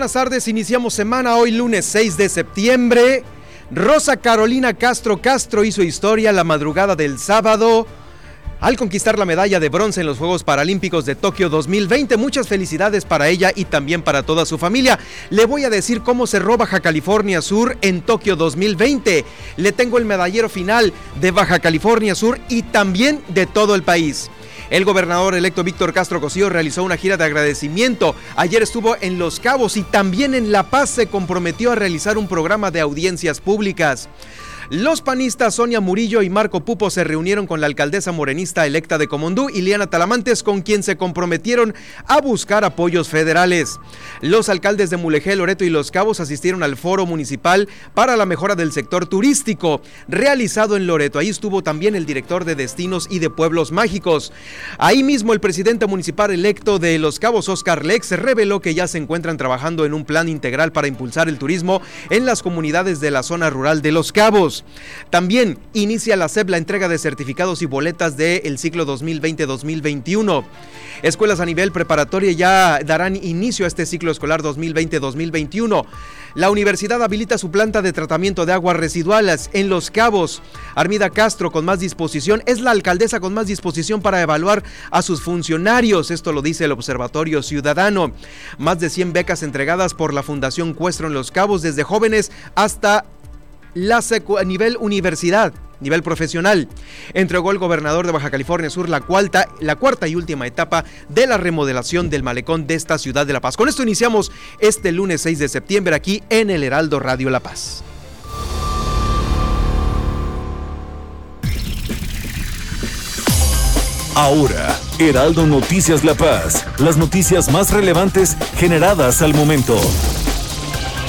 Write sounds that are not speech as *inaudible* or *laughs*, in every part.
Buenas tardes, iniciamos semana hoy lunes 6 de septiembre. Rosa Carolina Castro Castro hizo historia la madrugada del sábado al conquistar la medalla de bronce en los Juegos Paralímpicos de Tokio 2020. Muchas felicidades para ella y también para toda su familia. Le voy a decir cómo cerró Baja California Sur en Tokio 2020. Le tengo el medallero final de Baja California Sur y también de todo el país. El gobernador electo Víctor Castro Cosío realizó una gira de agradecimiento. Ayer estuvo en Los Cabos y también en La Paz se comprometió a realizar un programa de audiencias públicas. Los panistas Sonia Murillo y Marco Pupo se reunieron con la alcaldesa morenista electa de Comondú, Iliana Talamantes, con quien se comprometieron a buscar apoyos federales. Los alcaldes de Mulegé, Loreto y Los Cabos asistieron al foro municipal para la mejora del sector turístico, realizado en Loreto. Ahí estuvo también el director de destinos y de pueblos mágicos. Ahí mismo el presidente municipal electo de Los Cabos, Oscar Lex, reveló que ya se encuentran trabajando en un plan integral para impulsar el turismo en las comunidades de la zona rural de Los Cabos. También inicia la SEP la entrega de certificados y boletas del ciclo 2020-2021. Escuelas a nivel preparatoria ya darán inicio a este ciclo escolar 2020-2021. La universidad habilita su planta de tratamiento de aguas residuales en Los Cabos. Armida Castro, con más disposición, es la alcaldesa con más disposición para evaluar a sus funcionarios. Esto lo dice el Observatorio Ciudadano. Más de 100 becas entregadas por la Fundación Cuestro en Los Cabos, desde jóvenes hasta la a nivel universidad, nivel profesional. Entregó el gobernador de Baja California Sur la, cuarta, la cuarta y última etapa de la remodelación del malecón de esta ciudad de La Paz. Con esto iniciamos este lunes 6 de septiembre aquí en el Heraldo Radio La Paz. Ahora, Heraldo Noticias La Paz, las noticias más relevantes generadas al momento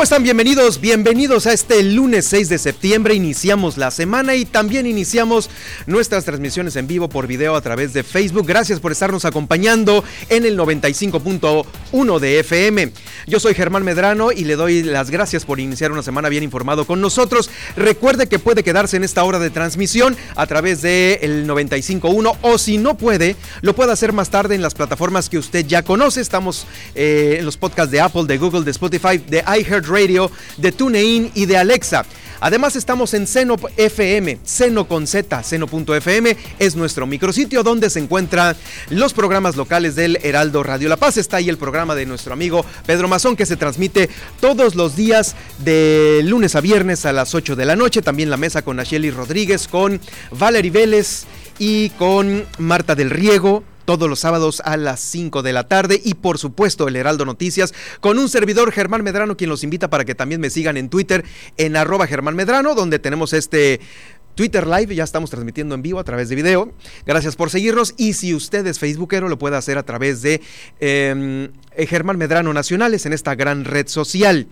¿Cómo están? Bienvenidos, bienvenidos a este lunes 6 de septiembre. Iniciamos la semana y también iniciamos nuestras transmisiones en vivo por video a través de Facebook. Gracias por estarnos acompañando en el 95.1 de FM. Yo soy Germán Medrano y le doy las gracias por iniciar una semana bien informado con nosotros. Recuerde que puede quedarse en esta hora de transmisión a través del 95.1 o si no puede, lo puede hacer más tarde en las plataformas que usted ya conoce. Estamos eh, en los podcasts de Apple, de Google, de Spotify, de iHeart Radio, de TuneIn y de Alexa. Además estamos en Seno FM, Seno con Z, Seno.fm es nuestro micrositio donde se encuentran los programas locales del Heraldo Radio La Paz. Está ahí el programa de nuestro amigo Pedro Mazón que se transmite todos los días de lunes a viernes a las 8 de la noche. También la mesa con Nacheli Rodríguez, con Valerie Vélez y con Marta del Riego todos los sábados a las 5 de la tarde y por supuesto el Heraldo Noticias con un servidor Germán Medrano quien los invita para que también me sigan en Twitter en arroba Germán Medrano donde tenemos este Twitter Live, ya estamos transmitiendo en vivo a través de video. Gracias por seguirnos y si usted es facebookero lo puede hacer a través de em, Germán Medrano Nacionales en esta gran red social.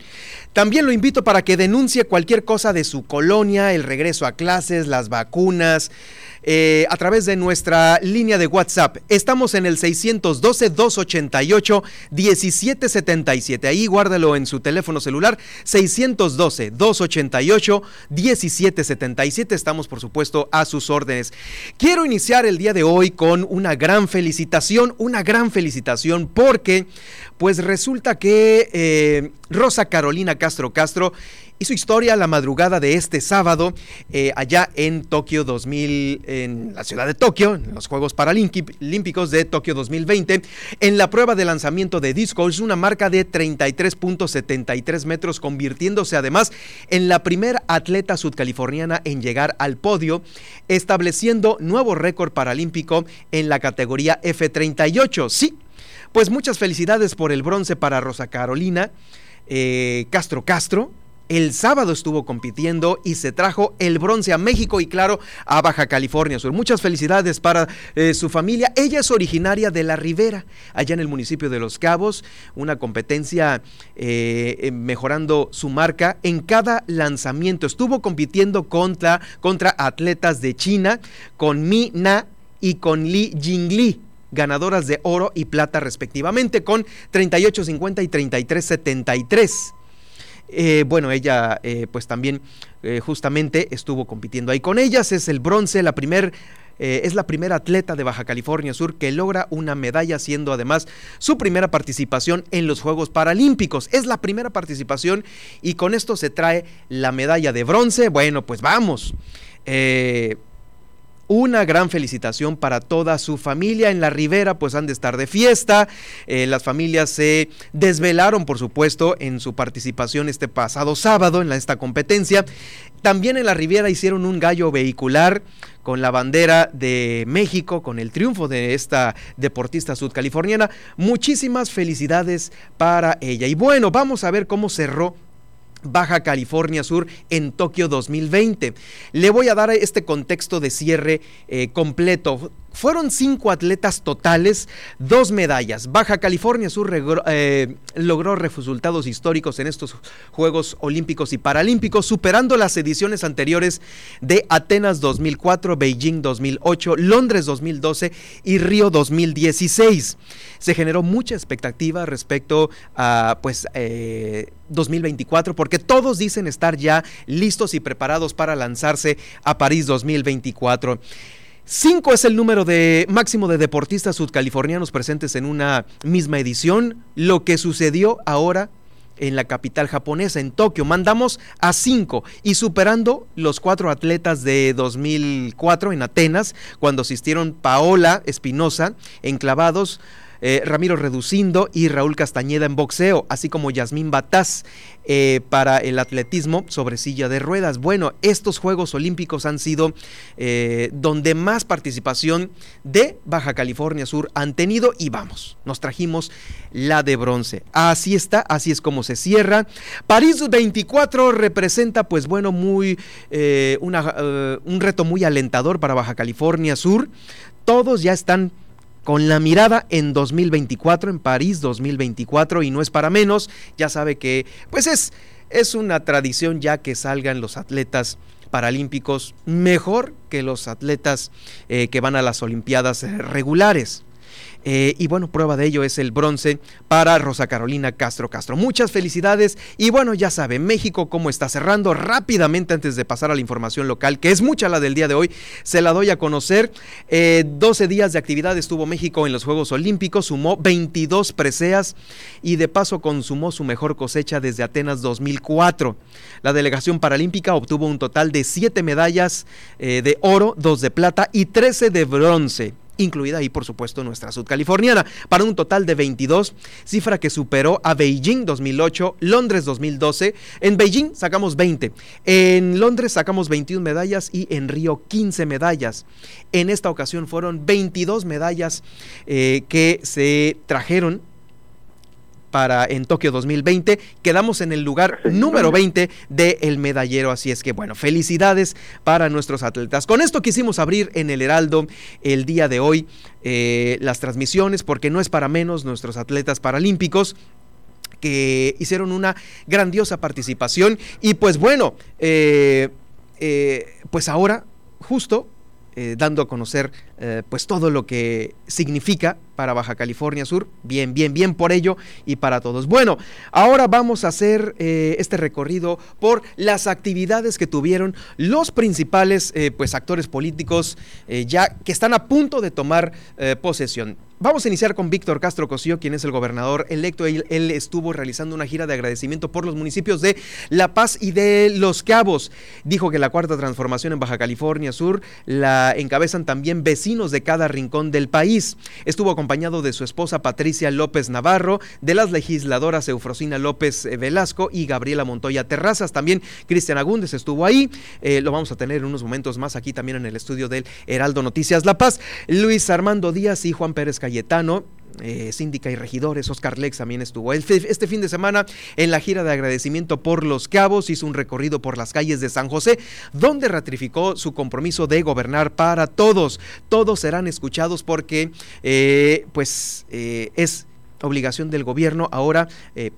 También lo invito para que denuncie cualquier cosa de su colonia, el regreso a clases, las vacunas, eh, a través de nuestra línea de WhatsApp. Estamos en el 612-288-1777. Ahí guárdalo en su teléfono celular. 612-288-1777. Estamos, por supuesto, a sus órdenes. Quiero iniciar el día de hoy con una gran felicitación, una gran felicitación porque, pues resulta que eh, Rosa Carolina Castro Castro y su historia la madrugada de este sábado eh, allá en Tokio 2000, en la ciudad de Tokio, en los Juegos Paralímpicos de Tokio 2020, en la prueba de lanzamiento de disco. Es una marca de 33.73 metros, convirtiéndose además en la primera atleta sudcaliforniana en llegar al podio, estableciendo nuevo récord paralímpico en la categoría F38. Sí, pues muchas felicidades por el bronce para Rosa Carolina eh, Castro Castro el sábado estuvo compitiendo y se trajo el bronce a México y claro a Baja California Sur. Muchas felicidades para eh, su familia. Ella es originaria de La Ribera, allá en el municipio de Los Cabos, una competencia eh, eh, mejorando su marca en cada lanzamiento. Estuvo compitiendo contra, contra atletas de China, con Mi Na y con Li Jingli ganadoras de oro y plata respectivamente, con 38.50 y 33.73. Eh, bueno, ella eh, pues también eh, justamente estuvo compitiendo ahí con ellas. Es el bronce, la primer, es la primera atleta de Baja California Sur que logra una medalla, siendo además su primera participación en los Juegos Paralímpicos. Es la primera participación y con esto se trae la medalla de bronce. Bueno, pues vamos. Una gran felicitación para toda su familia en la Ribera, pues han de estar de fiesta. Eh, las familias se desvelaron, por supuesto, en su participación este pasado sábado en esta competencia. También en la Riviera hicieron un gallo vehicular con la bandera de México, con el triunfo de esta deportista sudcaliforniana. Muchísimas felicidades para ella. Y bueno, vamos a ver cómo cerró Baja California Sur en Tokio 2020. Le voy a dar este contexto de cierre eh, completo. Fueron cinco atletas totales, dos medallas. Baja California eh, logró resultados históricos en estos Juegos Olímpicos y Paralímpicos, superando las ediciones anteriores de Atenas 2004, Beijing 2008, Londres 2012 y Río 2016. Se generó mucha expectativa respecto a pues 2024 eh, porque todos dicen estar ya listos y preparados para lanzarse a París 2024. Cinco es el número de máximo de deportistas sudcalifornianos presentes en una misma edición. Lo que sucedió ahora en la capital japonesa, en Tokio. Mandamos a cinco y superando los cuatro atletas de 2004 en Atenas, cuando asistieron Paola Espinosa en clavados. Eh, Ramiro Reducindo y Raúl Castañeda en boxeo, así como Yasmín Bataz eh, para el atletismo sobre silla de ruedas. Bueno, estos Juegos Olímpicos han sido eh, donde más participación de Baja California Sur han tenido y vamos, nos trajimos la de bronce. Así está, así es como se cierra. París 24 representa pues bueno, muy un reto muy alentador para Baja California Sur. Todos ya están con la mirada en 2024, en París 2024, y no es para menos, ya sabe que pues es, es una tradición ya que salgan los atletas paralímpicos mejor que los atletas eh, que van a las Olimpiadas regulares. Eh, y bueno, prueba de ello es el bronce para Rosa Carolina Castro Castro. Muchas felicidades. Y bueno, ya sabe, México cómo está cerrando rápidamente antes de pasar a la información local, que es mucha la del día de hoy, se la doy a conocer. 12 eh, días de actividad estuvo México en los Juegos Olímpicos, sumó 22 preseas y de paso consumó su mejor cosecha desde Atenas 2004. La delegación paralímpica obtuvo un total de 7 medallas eh, de oro, 2 de plata y 13 de bronce incluida ahí por supuesto nuestra sudcaliforniana, para un total de 22, cifra que superó a Beijing 2008, Londres 2012. En Beijing sacamos 20, en Londres sacamos 21 medallas y en Río 15 medallas. En esta ocasión fueron 22 medallas eh, que se trajeron para en Tokio 2020. Quedamos en el lugar número 20 del medallero, así es que bueno, felicidades para nuestros atletas. Con esto quisimos abrir en el Heraldo el día de hoy eh, las transmisiones porque no es para menos nuestros atletas paralímpicos que hicieron una grandiosa participación y pues bueno, eh, eh, pues ahora justo eh, dando a conocer eh, pues todo lo que significa para Baja California Sur. Bien, bien, bien por ello y para todos. Bueno, ahora vamos a hacer eh, este recorrido por las actividades que tuvieron los principales pues actores políticos ya que están a punto de tomar posesión. Vamos a iniciar con Víctor Castro Cosío, quien es el gobernador electo. Él, estuvo realizando una gira de agradecimiento por los municipios de La Paz y de Los Cabos. Dijo que la cuarta transformación en Baja California Sur la encabezan también vecinos de cada rincón del país. Estuvo acompañado de su esposa Patricia López Navarro, de las legisladoras Eufrosina López eh, Velasco y Gabriela Montoya Terrazas. También Cristian Agúndez estuvo ahí. Eh, lo vamos a tener en unos momentos más aquí también en el estudio del Heraldo Noticias La Paz. Luis Armando Díaz y Juan Pérez Cayetano, eh, síndica y regidores, Oscar Lex también estuvo. Este fin de semana en la gira de agradecimiento por Los Cabos hizo un recorrido por las calles de San José, donde ratificó su compromiso de gobernar para todos. Todos serán escuchados porque eh, pues eh, es obligación del gobierno ahora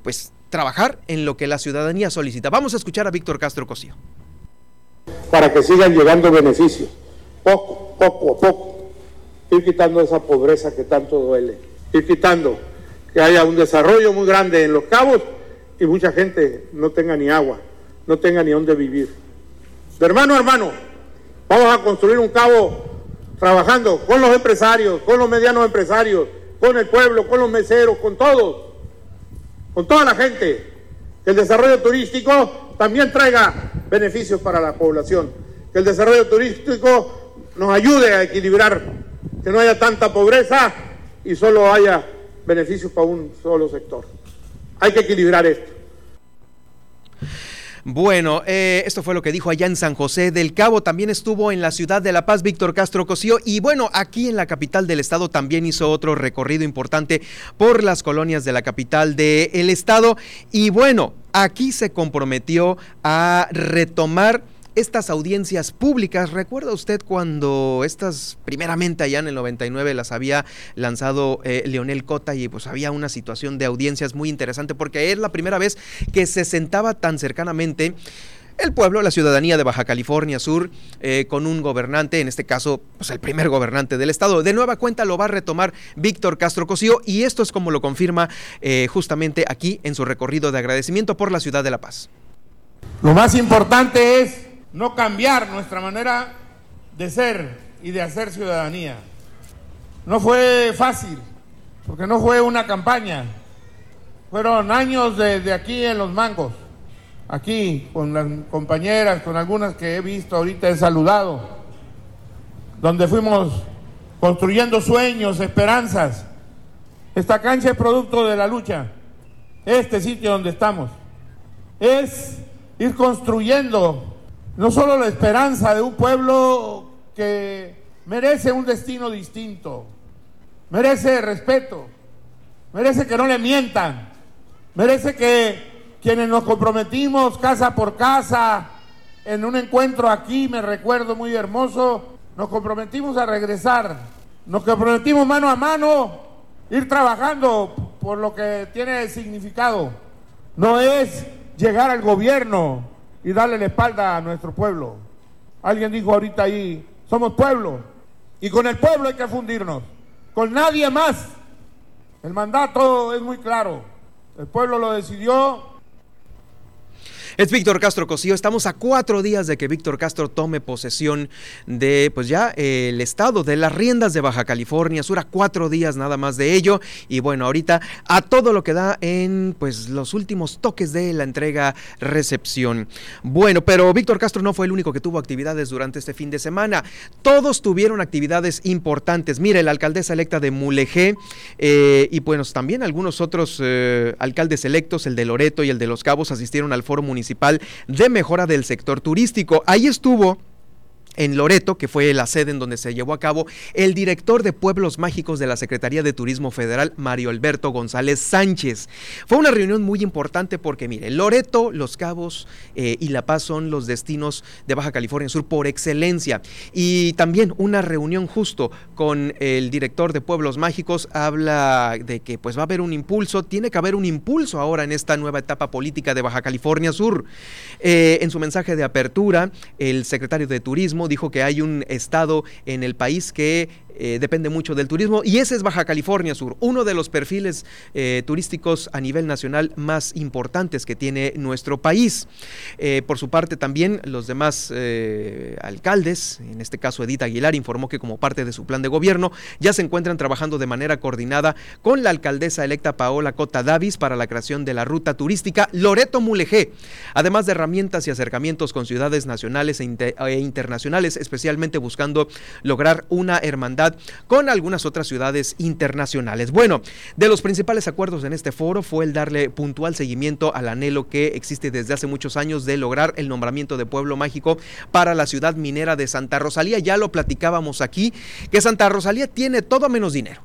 pues trabajar en lo que la ciudadanía solicita. Vamos a escuchar a Víctor Castro Cosío. Para que sigan llegando beneficios, poco, poco poco ir quitando esa pobreza que tanto duele, ir quitando que haya un desarrollo muy grande en los cabos y mucha gente no tenga ni agua, no tenga ni dónde vivir. De hermano a hermano, vamos a construir un cabo trabajando con los empresarios, con los medianos empresarios, con el pueblo, con los meseros, con todos, con toda la gente. Que el desarrollo turístico también traiga beneficios para la población. Que el desarrollo turístico nos ayude a equilibrar que no haya tanta pobreza y solo haya beneficios para un solo sector. Hay que equilibrar esto. Bueno, eh, esto fue lo que dijo allá en San José del Cabo. También estuvo en la ciudad de La Paz Víctor Castro Cosío. Y bueno, aquí en la capital del estado también hizo otro recorrido importante por las colonias de la capital del estado. Y bueno, aquí se comprometió a retomar estas audiencias públicas. ¿Recuerda usted cuando estas, primeramente allá en el 99, las había lanzado eh, Leonel Cota y pues había una situación de audiencias muy interesante porque es la primera vez que se sentaba tan cercanamente el pueblo, la ciudadanía de Baja California Sur, eh, con un gobernante, en este caso, pues el primer gobernante del estado. De nueva cuenta lo va a retomar Víctor Castro Cosío y esto es como lo confirma eh, justamente aquí en su recorrido de agradecimiento por la ciudad de La Paz. Lo más importante es no cambiar nuestra manera de ser y de hacer ciudadanía. No fue fácil, porque no fue una campaña. Fueron años de, aquí en los mangos, aquí con las compañeras, con algunas que he visto ahorita, he saludado, donde fuimos construyendo sueños, esperanzas. Esta cancha es producto de la lucha, este sitio donde estamos. Es ir construyendo no solo la esperanza de un pueblo que merece un destino distinto, merece respeto, merece que no le mientan, merece que quienes nos comprometimos casa por casa en un encuentro aquí, me recuerdo muy hermoso, nos comprometimos a regresar, nos comprometimos mano a mano, ir trabajando por lo que tiene significado. No es llegar al gobierno, y darle la espalda a nuestro pueblo. Alguien dijo ahorita ahí, somos pueblo y con el pueblo hay que fundirnos, con nadie más. El mandato es muy claro, el pueblo lo decidió es Víctor Castro Cosío. Estamos a cuatro días de que Víctor Castro tome posesión de, pues ya, el estado de las riendas de Baja California Sur. A cuatro días nada más de ello. Y bueno, ahorita a todo lo que da en, pues, los últimos toques de la entrega-recepción. Bueno, pero Víctor Castro no fue el único que tuvo actividades durante este fin de semana. Todos tuvieron actividades importantes. Mire, la alcaldesa electa de Mulegé eh, y, pues, también algunos otros eh, alcaldes electos, el de Loreto y el de Los Cabos, asistieron al foro municipal de mejora del sector turístico. Ahí estuvo en Loreto, que fue la sede en donde se llevó a cabo, el director de Pueblos Mágicos de la Secretaría de Turismo Federal, Mario Alberto González Sánchez. Fue una reunión muy importante porque, mire, Loreto, Los Cabos eh, y La Paz son los destinos de Baja California Sur por excelencia. Y también una reunión justo con el director de Pueblos Mágicos habla de que pues va a haber un impulso, tiene que haber un impulso ahora en esta nueva etapa política de Baja California Sur. Eh, en su mensaje de apertura, el secretario de Turismo dijo que hay un estado en el país que eh, depende mucho del turismo y ese es Baja California Sur, uno de los perfiles eh, turísticos a nivel nacional más importantes que tiene nuestro país. por su parte también los demás alcaldes, en este caso Edith Aguilar, informó que como parte de su plan de gobierno ya se encuentran trabajando de manera coordinada con la alcaldesa electa Paola Cota Davis para la creación de la ruta turística Loreto Mulegé, además de herramientas y acercamientos con ciudades nacionales e, e internacionales, especialmente buscando lograr una hermandad con algunas otras ciudades internacionales. Bueno, de los principales acuerdos en este foro fue el darle puntual seguimiento al anhelo que existe desde hace muchos años de lograr el nombramiento de pueblo mágico para la ciudad minera de Santa Rosalía. Ya lo platicábamos aquí, que Santa Rosalía tiene todo menos dinero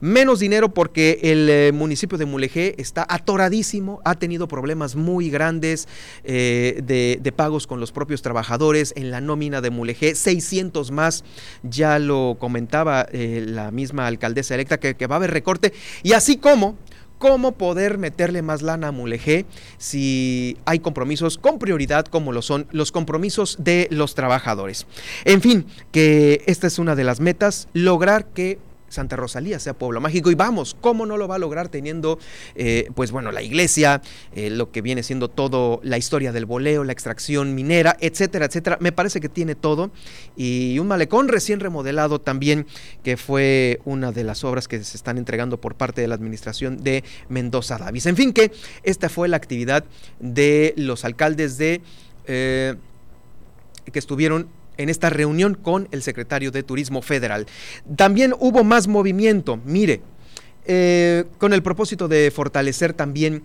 menos dinero porque el eh, municipio de Mulegé está atoradísimo, ha tenido problemas muy grandes eh, de, pagos con los propios trabajadores en la nómina de Mulegé, 600 más, ya lo comentaba eh, la misma alcaldesa electa que, que va a haber recorte, y así como cómo poder meterle más lana a Mulegé si hay compromisos con prioridad como lo son los compromisos de los trabajadores. En fin, que esta es una de las metas, lograr que Santa Rosalía sea pueblo mágico. Y vamos, ¿cómo no lo va a lograr teniendo, eh, pues bueno, la iglesia, eh, lo que viene siendo todo la historia del boleo, la extracción minera, etcétera, etcétera? Me parece que tiene todo. Y un malecón recién remodelado también, que fue una de las obras que se están entregando por parte de la administración de Mendoza Davis. En fin, que esta fue la actividad de los alcaldes de... Eh, que estuvieron en esta reunión con el secretario de Turismo Federal. También hubo más movimiento, mire, eh, con el propósito de fortalecer también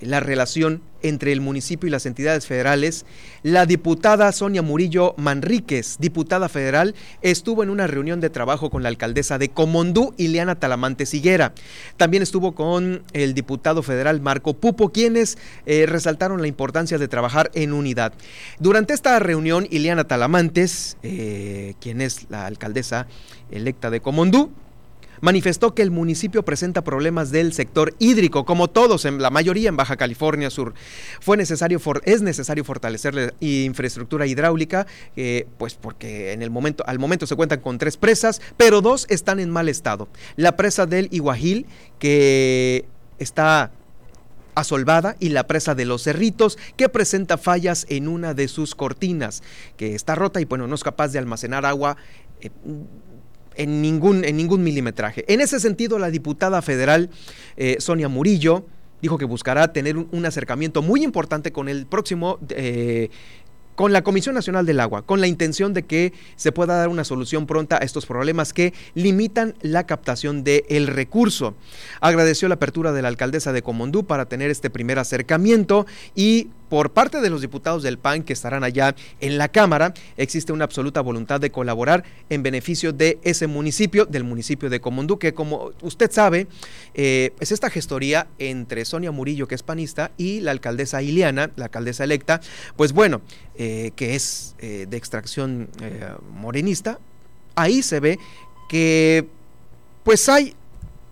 la relación entre el municipio y las entidades federales, la diputada Sonia Murillo Manríquez, diputada federal, estuvo en una reunión de trabajo con la alcaldesa de Comondú, Ileana Talamante Siguera. También estuvo con el diputado federal Marco Pupo, quienes eh, resaltaron la importancia de trabajar en unidad. Durante esta reunión, Ileana Talamantes, eh, quien es la alcaldesa electa de Comondú, manifestó que el municipio presenta problemas del sector hídrico, como todos, en la mayoría en Baja California Sur. Fue necesario es necesario fortalecer la infraestructura hidráulica, eh, pues porque en el momento, al momento se cuentan con tres presas, pero dos están en mal estado. La presa del Iguajil, que está asolvada y la presa de los Cerritos que presenta fallas en una de sus cortinas que está rota y bueno no es capaz de almacenar agua eh, en ningún, en ningún milimetraje. En ese sentido, la diputada federal eh, Sonia Murillo dijo que buscará tener un, acercamiento muy importante con el próximo eh, con la Comisión Nacional del Agua, con la intención de que se pueda dar una solución pronta a estos problemas que limitan la captación del recurso. Agradeció la apertura de la alcaldesa de Comondú para tener este primer acercamiento y por parte de los diputados del PAN que estarán allá en la Cámara, existe una absoluta voluntad de colaborar en beneficio de ese municipio, del municipio de Comondú, que como usted sabe, eh, es esta gestoría entre Sonia Murillo, que es panista, y la alcaldesa Iliana, la alcaldesa electa, pues bueno, eh, que es eh, de extracción morenista, ahí se ve que pues hay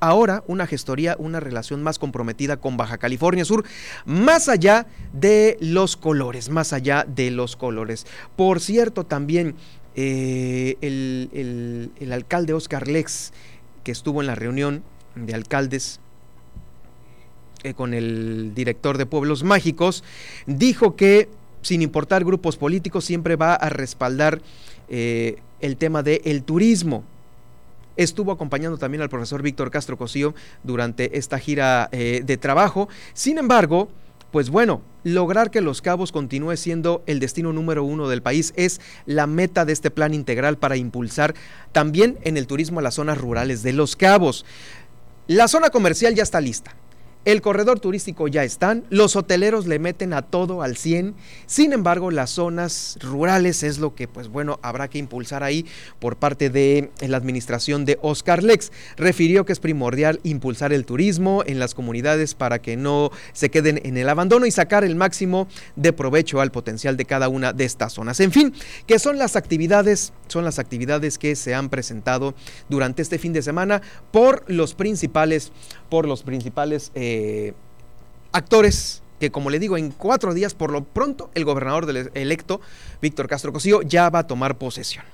ahora una gestoría, una relación más comprometida con Baja California Sur, más allá de los colores, más allá de los colores. Por cierto, también eh, el, alcalde Oscar Lex, que estuvo en la reunión de alcaldes eh, con el director de Pueblos Mágicos, dijo que sin importar grupos políticos siempre va a respaldar eh, el tema del turismo estuvo acompañando también al profesor Víctor Castro Cosío durante esta gira eh, de trabajo. Sin embargo, pues bueno, lograr que Los Cabos continúe siendo el destino número uno del país es la meta de este plan integral para impulsar también en el turismo a las zonas rurales de Los Cabos. La zona comercial ya está lista. El corredor turístico ya están, los hoteleros le meten a todo al 100, sin embargo las zonas rurales es lo que pues bueno habrá que impulsar ahí por parte de la administración de Oscar Lex. Refirió que es primordial impulsar el turismo en las comunidades para que no se queden en el abandono y sacar el máximo de provecho al potencial de cada una de estas zonas. En fin, que son las actividades, son las actividades que se han presentado durante este fin de semana por los principales por los principales eh, actores que como le digo, en cuatro días, por lo pronto, el gobernador del electo, Víctor Castro Cosío, ya va a tomar posesión.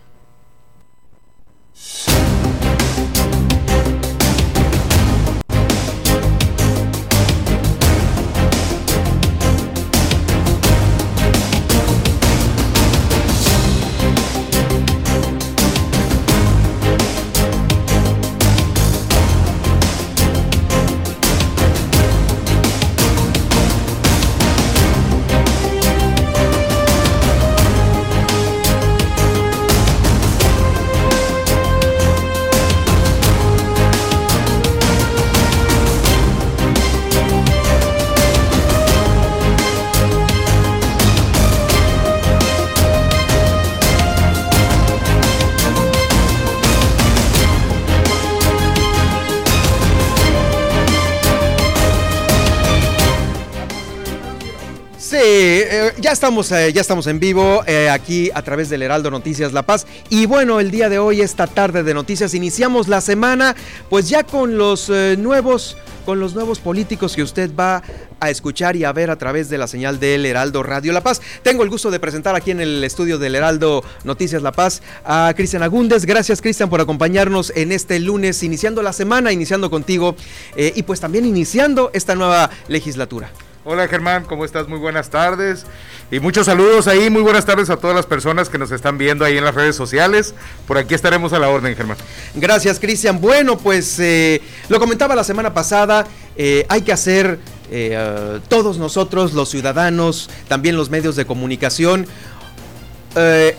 Ya estamos, eh, ya estamos en vivo eh, aquí a través del Heraldo Noticias La Paz. Y bueno, el día de hoy, esta tarde de noticias, iniciamos la semana, pues ya con los nuevos, con los nuevos políticos que usted va a escuchar y a ver a través de la señal del Heraldo Radio La Paz. Tengo el gusto de presentar aquí en el estudio del Heraldo Noticias La Paz a Cristian Agúndez. Gracias, Cristian, por acompañarnos en este lunes, iniciando la semana, iniciando contigo y pues también iniciando esta nueva legislatura. Hola Germán, ¿cómo estás? Muy buenas tardes. Y muchos saludos ahí, muy buenas tardes a todas las personas que nos están viendo ahí en las redes sociales. Por aquí estaremos a la orden, Germán. Gracias, Cristian. Bueno, pues eh, lo comentaba la semana pasada, eh, hay que hacer eh, todos nosotros, los ciudadanos, también los medios de comunicación,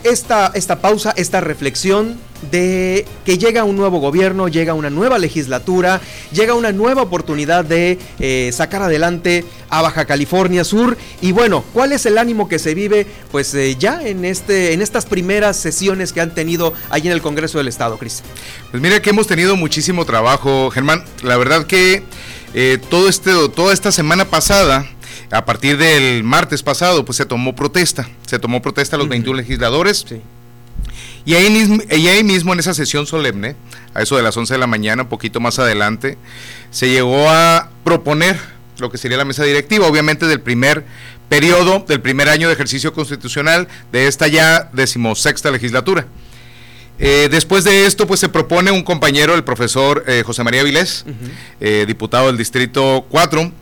esta, esta pausa, esta reflexión de que llega un nuevo gobierno, llega una nueva legislatura, llega una nueva oportunidad de eh, sacar adelante a Baja California Sur. Y bueno, ¿cuál es el ánimo que se vive pues eh, ya en, este, en estas primeras sesiones que han tenido allí en el Congreso del Estado, Cris? Pues mira que hemos tenido muchísimo trabajo, Germán. La verdad que eh, todo este, toda esta semana pasada a partir del martes pasado, pues se tomó protesta. Se tomó protesta a los 21 legisladores. Sí. Y ahí, mismo, y ahí mismo en esa sesión solemne, a eso de las 11 de la mañana, un poquito más adelante, se llegó a proponer lo que sería la mesa directiva, obviamente del primer periodo, del primer año de ejercicio constitucional de esta ya decimosexta legislatura. Eh, después de esto, pues se propone un compañero, el profesor eh, José María Vilés, eh, diputado del Distrito 4,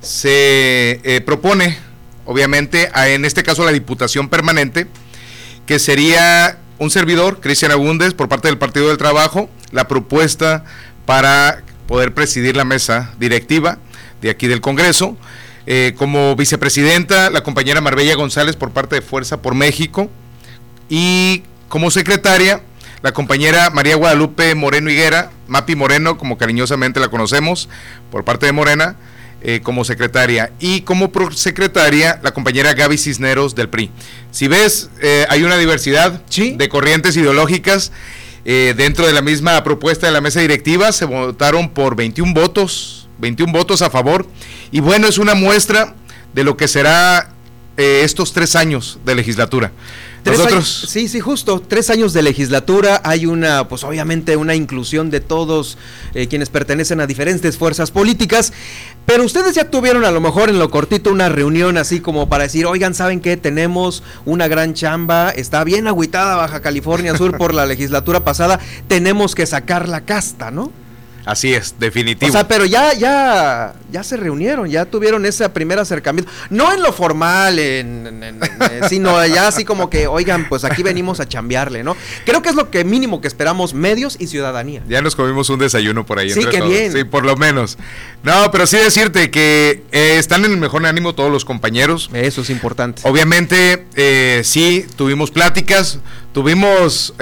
se propone, obviamente, en este caso la Diputación Permanente, que sería un servidor, Cristian Agúndez, por parte del Partido del Trabajo, la propuesta para poder presidir la mesa directiva de aquí del Congreso. Eh, como vicepresidenta, la compañera Marbella González por parte de Fuerza por México. Y como secretaria, la compañera María Guadalupe Moreno Higuera, Mapi Moreno, como cariñosamente la conocemos, por parte de Morena. Eh, como secretaria y como secretaria la compañera Gaby Cisneros del PRI. Si ves, eh, hay una diversidad de corrientes ideológicas. Eh, dentro de la misma propuesta de la mesa directiva se votaron por 21 votos, 21 votos a favor. Y bueno, es una muestra de lo que será estos tres años de legislatura. Nosotros... sí, sí, justo. Tres años de legislatura. Hay una, pues obviamente, una inclusión de todos eh, quienes pertenecen a diferentes fuerzas políticas. Pero ustedes ya tuvieron a lo mejor en lo cortito una reunión así como para decir, oigan, ¿saben qué? Tenemos una gran chamba, está bien agüitada Baja California Sur por la *laughs* legislatura pasada, tenemos que sacar la casta, ¿no? Así es, definitivo. O sea, pero ya, ya, ya se reunieron, ya tuvieron ese primer acercamiento. No en lo formal, en, eh, sino ya así como que, oigan, pues aquí venimos a chambearle, ¿no? Creo que es lo que mínimo que esperamos medios y ciudadanía. Ya nos comimos un desayuno por ahí. Sí, qué bien. Sí, por lo menos. No, pero sí decirte que eh, están en el mejor ánimo todos los compañeros. Eso es importante. Obviamente, eh, sí, tuvimos pláticas, tuvimos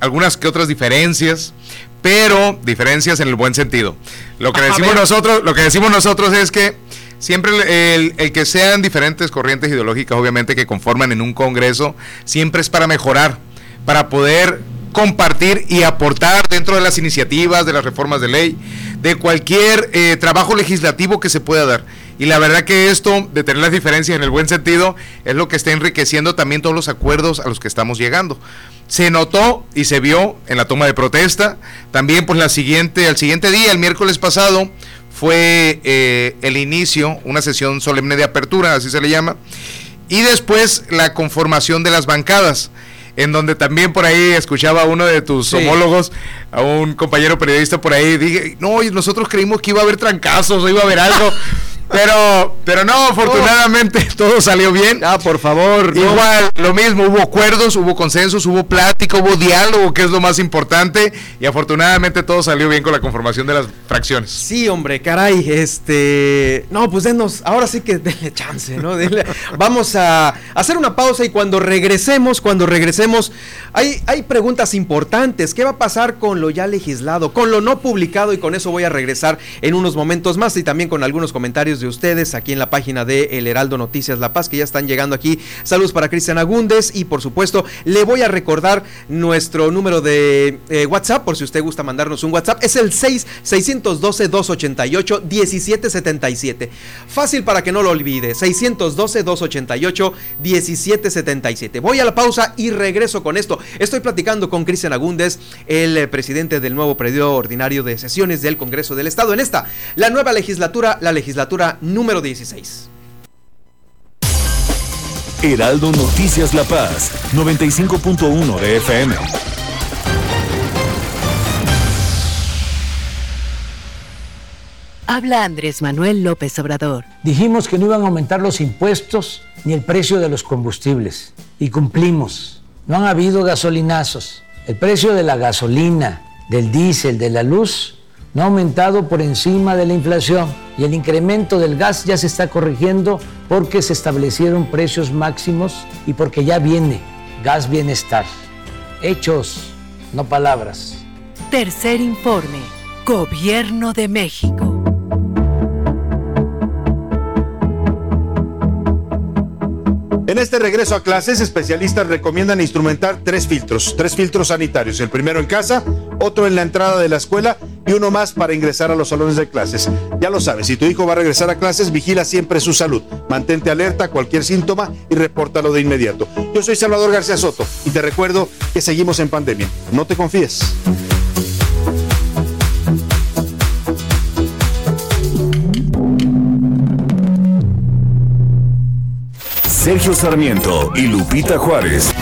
algunas que otras diferencias pero diferencias en el buen sentido. Lo que decimos nosotros, lo que decimos nosotros es que siempre el, el, que sean diferentes corrientes ideológicas, obviamente, que conforman en un congreso, siempre es para mejorar, para poder compartir y aportar dentro de las iniciativas, de las reformas de ley, de cualquier eh, trabajo legislativo que se pueda dar. Y la verdad que esto, de tener las diferencias en el buen sentido, es lo que está enriqueciendo también todos los acuerdos a los que estamos llegando. Se notó y se vio en la toma de protesta. También, pues, la siguiente, al siguiente día, el miércoles pasado, fue eh, el inicio, una sesión solemne de apertura, así se le llama. Y después la conformación de las bancadas en donde también por ahí escuchaba a uno de tus homólogos, a un compañero periodista por ahí, dije, no, nosotros creímos que iba a haber trancazos o iba a haber algo. *laughs* Pero, pero no, afortunadamente todo salió bien. Ah, por favor. Igual, lo mismo, hubo acuerdos, hubo consensos, hubo plática, hubo diálogo, que es lo más importante. Y afortunadamente todo salió bien con la conformación de las fracciones. Sí, hombre, caray, este. No, pues denos, ahora sí que denle chance, ¿no? Vamos a hacer una pausa y cuando regresemos, cuando regresemos, hay, hay preguntas importantes. ¿Qué va a pasar con lo ya legislado, con lo no publicado? Y con eso voy a regresar en unos momentos más y también con algunos comentarios de ustedes aquí en la página de El Heraldo Noticias La Paz que ya están llegando aquí. Saludos para Cristian Agúndez y por supuesto le voy a recordar nuestro número de eh, WhatsApp por si usted gusta mandarnos un WhatsApp. Es el 6 612 288 1777. Fácil para que no lo olvide. 612 288 1777. Voy a la pausa y regreso con esto. Estoy platicando con Cristian Agúndez, el eh, presidente del nuevo periodo ordinario de sesiones del Congreso del Estado. En esta, la nueva legislatura, la legislatura número 16. Heraldo Noticias La Paz, 95.1 de FM. Habla Andrés Manuel López Obrador. Dijimos que no iban a aumentar los impuestos ni el precio de los combustibles. Y cumplimos. No han habido gasolinazos. El precio de la gasolina, del diésel, de la luz, no ha aumentado por encima de la inflación. Y el incremento del gas ya se está corrigiendo porque se establecieron precios máximos y porque ya viene gas bienestar. Hechos, no palabras. Tercer informe. Gobierno de México. En este regreso a clases, especialistas recomiendan instrumentar tres filtros, tres filtros sanitarios, el primero en casa, otro en la entrada de la escuela y uno más para ingresar a los salones de clases. Ya lo sabes, si tu hijo va a regresar a clases, vigila siempre su salud, mantente alerta a cualquier síntoma y repórtalo de inmediato. Yo soy Salvador García Soto y te recuerdo que seguimos en pandemia. No te confíes. Sergio Sarmiento y Lupita Juárez.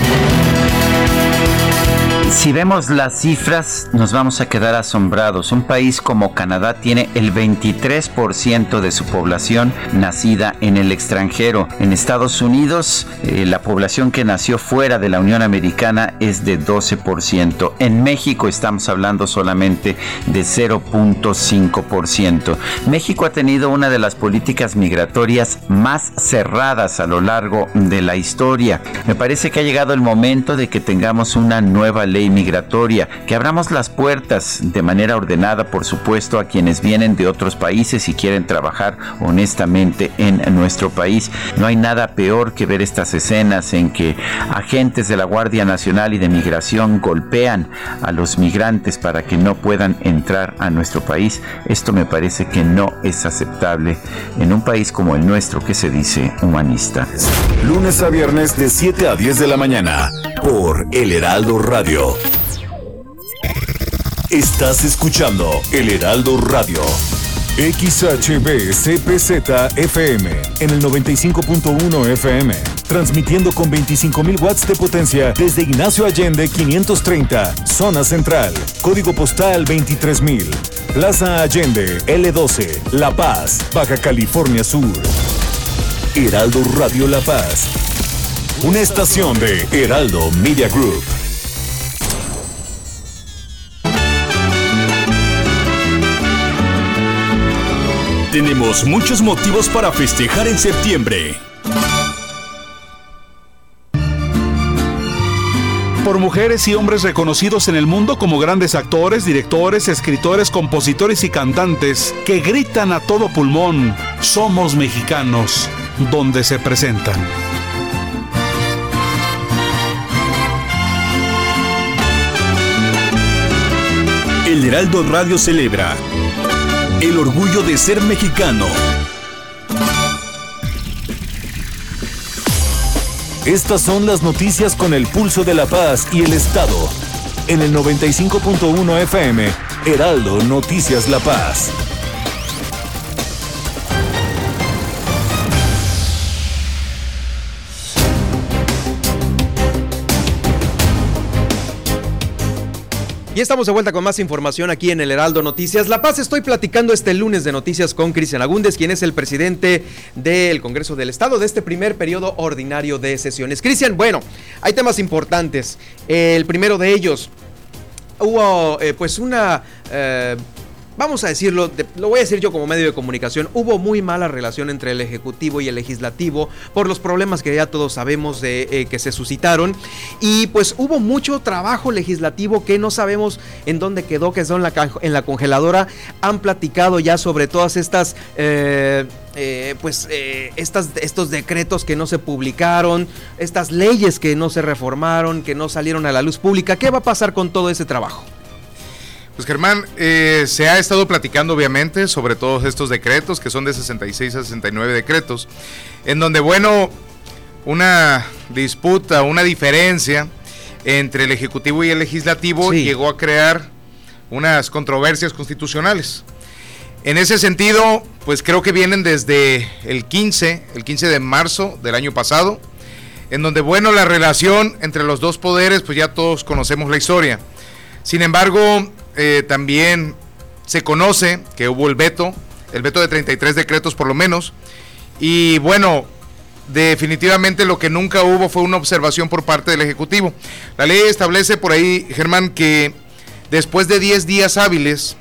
Si vemos las cifras, nos vamos a quedar asombrados. Un país como Canadá tiene el 23% de su población nacida en el extranjero. En Estados Unidos, eh, la población que nació fuera de la Unión Americana es de 12%. En México estamos hablando solamente de 0.5%. México ha tenido una de las políticas migratorias más cerradas a lo largo de la historia. Me parece que ha llegado el momento de que tengamos una nueva ley migratoria, que abramos las puertas de manera ordenada, por supuesto, a quienes vienen de otros países y quieren trabajar honestamente en nuestro país. No hay nada peor que ver estas escenas en que agentes de la Guardia Nacional y de Migración golpean a los migrantes para que no puedan entrar a nuestro país. Esto me parece que no es aceptable en un país como el nuestro que se dice humanista. Lunes a viernes de 7 a 10 de la mañana por El Heraldo Radio. Estás escuchando El Heraldo Radio. XHB CPZ FM en el 95.1 FM, transmitiendo con 25.000 watts de potencia desde Ignacio Allende 530, zona central, código postal 23.000, Plaza Allende L12, La Paz, Baja California Sur. Heraldo Radio La Paz, una estación de Heraldo Media Group. Tenemos muchos motivos para festejar en septiembre. Por mujeres y hombres reconocidos en el mundo como grandes actores, directores, escritores, compositores y cantantes que gritan a todo pulmón, somos mexicanos, donde se presentan. Heraldo Radio celebra el orgullo de ser mexicano. Estas son las noticias con el pulso de la paz y el Estado. En el 95.1 FM, Heraldo Noticias La Paz. Y estamos de vuelta con más información aquí en el Heraldo Noticias. La Paz, estoy platicando este lunes de noticias con Cristian Agúndez, quien es el presidente del Congreso del Estado de este primer periodo ordinario de sesiones. Cristian, bueno, hay temas importantes. El primero de ellos, hubo eh, pues una... Eh, vamos a decirlo, lo voy a decir yo como medio de comunicación, hubo muy mala relación entre el Ejecutivo y el Legislativo por los problemas que ya todos sabemos de eh, que se suscitaron. Y pues hubo mucho trabajo legislativo que no sabemos en dónde quedó, que la, en la congeladora. Han platicado ya sobre todas estas... Eh, eh, pues estas, estos decretos que no se publicaron, estas leyes que no se reformaron, que no salieron a la luz pública. ¿Qué va a pasar con todo ese trabajo? Pues Germán, eh, se ha estado platicando obviamente sobre todos estos decretos, que son de 66 a 69 decretos, en donde, bueno, una disputa, una diferencia entre el Ejecutivo y el Legislativo llegó a crear unas controversias constitucionales. En ese sentido, pues creo que vienen desde el 15, el 15 de marzo del año pasado, en donde, bueno, la relación entre los dos poderes, pues ya todos conocemos la historia. Sin embargo, eh, también se conoce que hubo el veto, el veto de 33 decretos por lo menos. Y bueno, definitivamente lo que nunca hubo fue una observación por parte del Ejecutivo. La ley establece por ahí, Germán, que después de 10 días hábiles,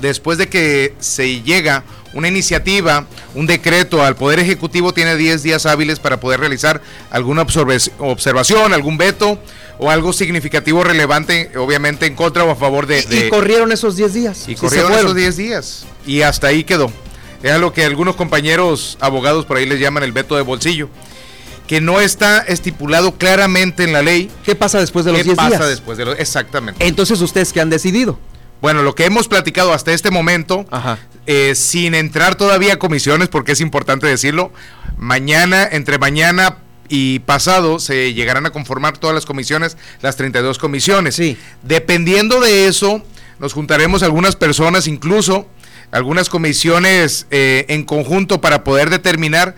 después de que se llega una iniciativa, un decreto al Poder Ejecutivo, tiene 10 días hábiles para poder realizar alguna observación, algún veto o algo significativo relevante, obviamente en contra o a favor de... Y, corrieron esos 10 días. Y corrieron esos 10 días. Y hasta ahí quedó. Es lo que algunos compañeros abogados por ahí les llaman el veto de bolsillo. Que no está estipulado claramente en la ley. ¿Qué pasa después de los 10 días? ¿Qué pasa después de los.? Exactamente. Entonces, ¿ustedes qué han decidido? Bueno, lo que hemos platicado hasta este momento, eh, sin entrar todavía a comisiones, porque es importante decirlo, mañana, entre mañana y pasado se llegarán a conformar todas las comisiones, las 32 comisiones. Sí. Dependiendo de eso, nos juntaremos algunas personas, incluso algunas comisiones eh, en conjunto para poder determinar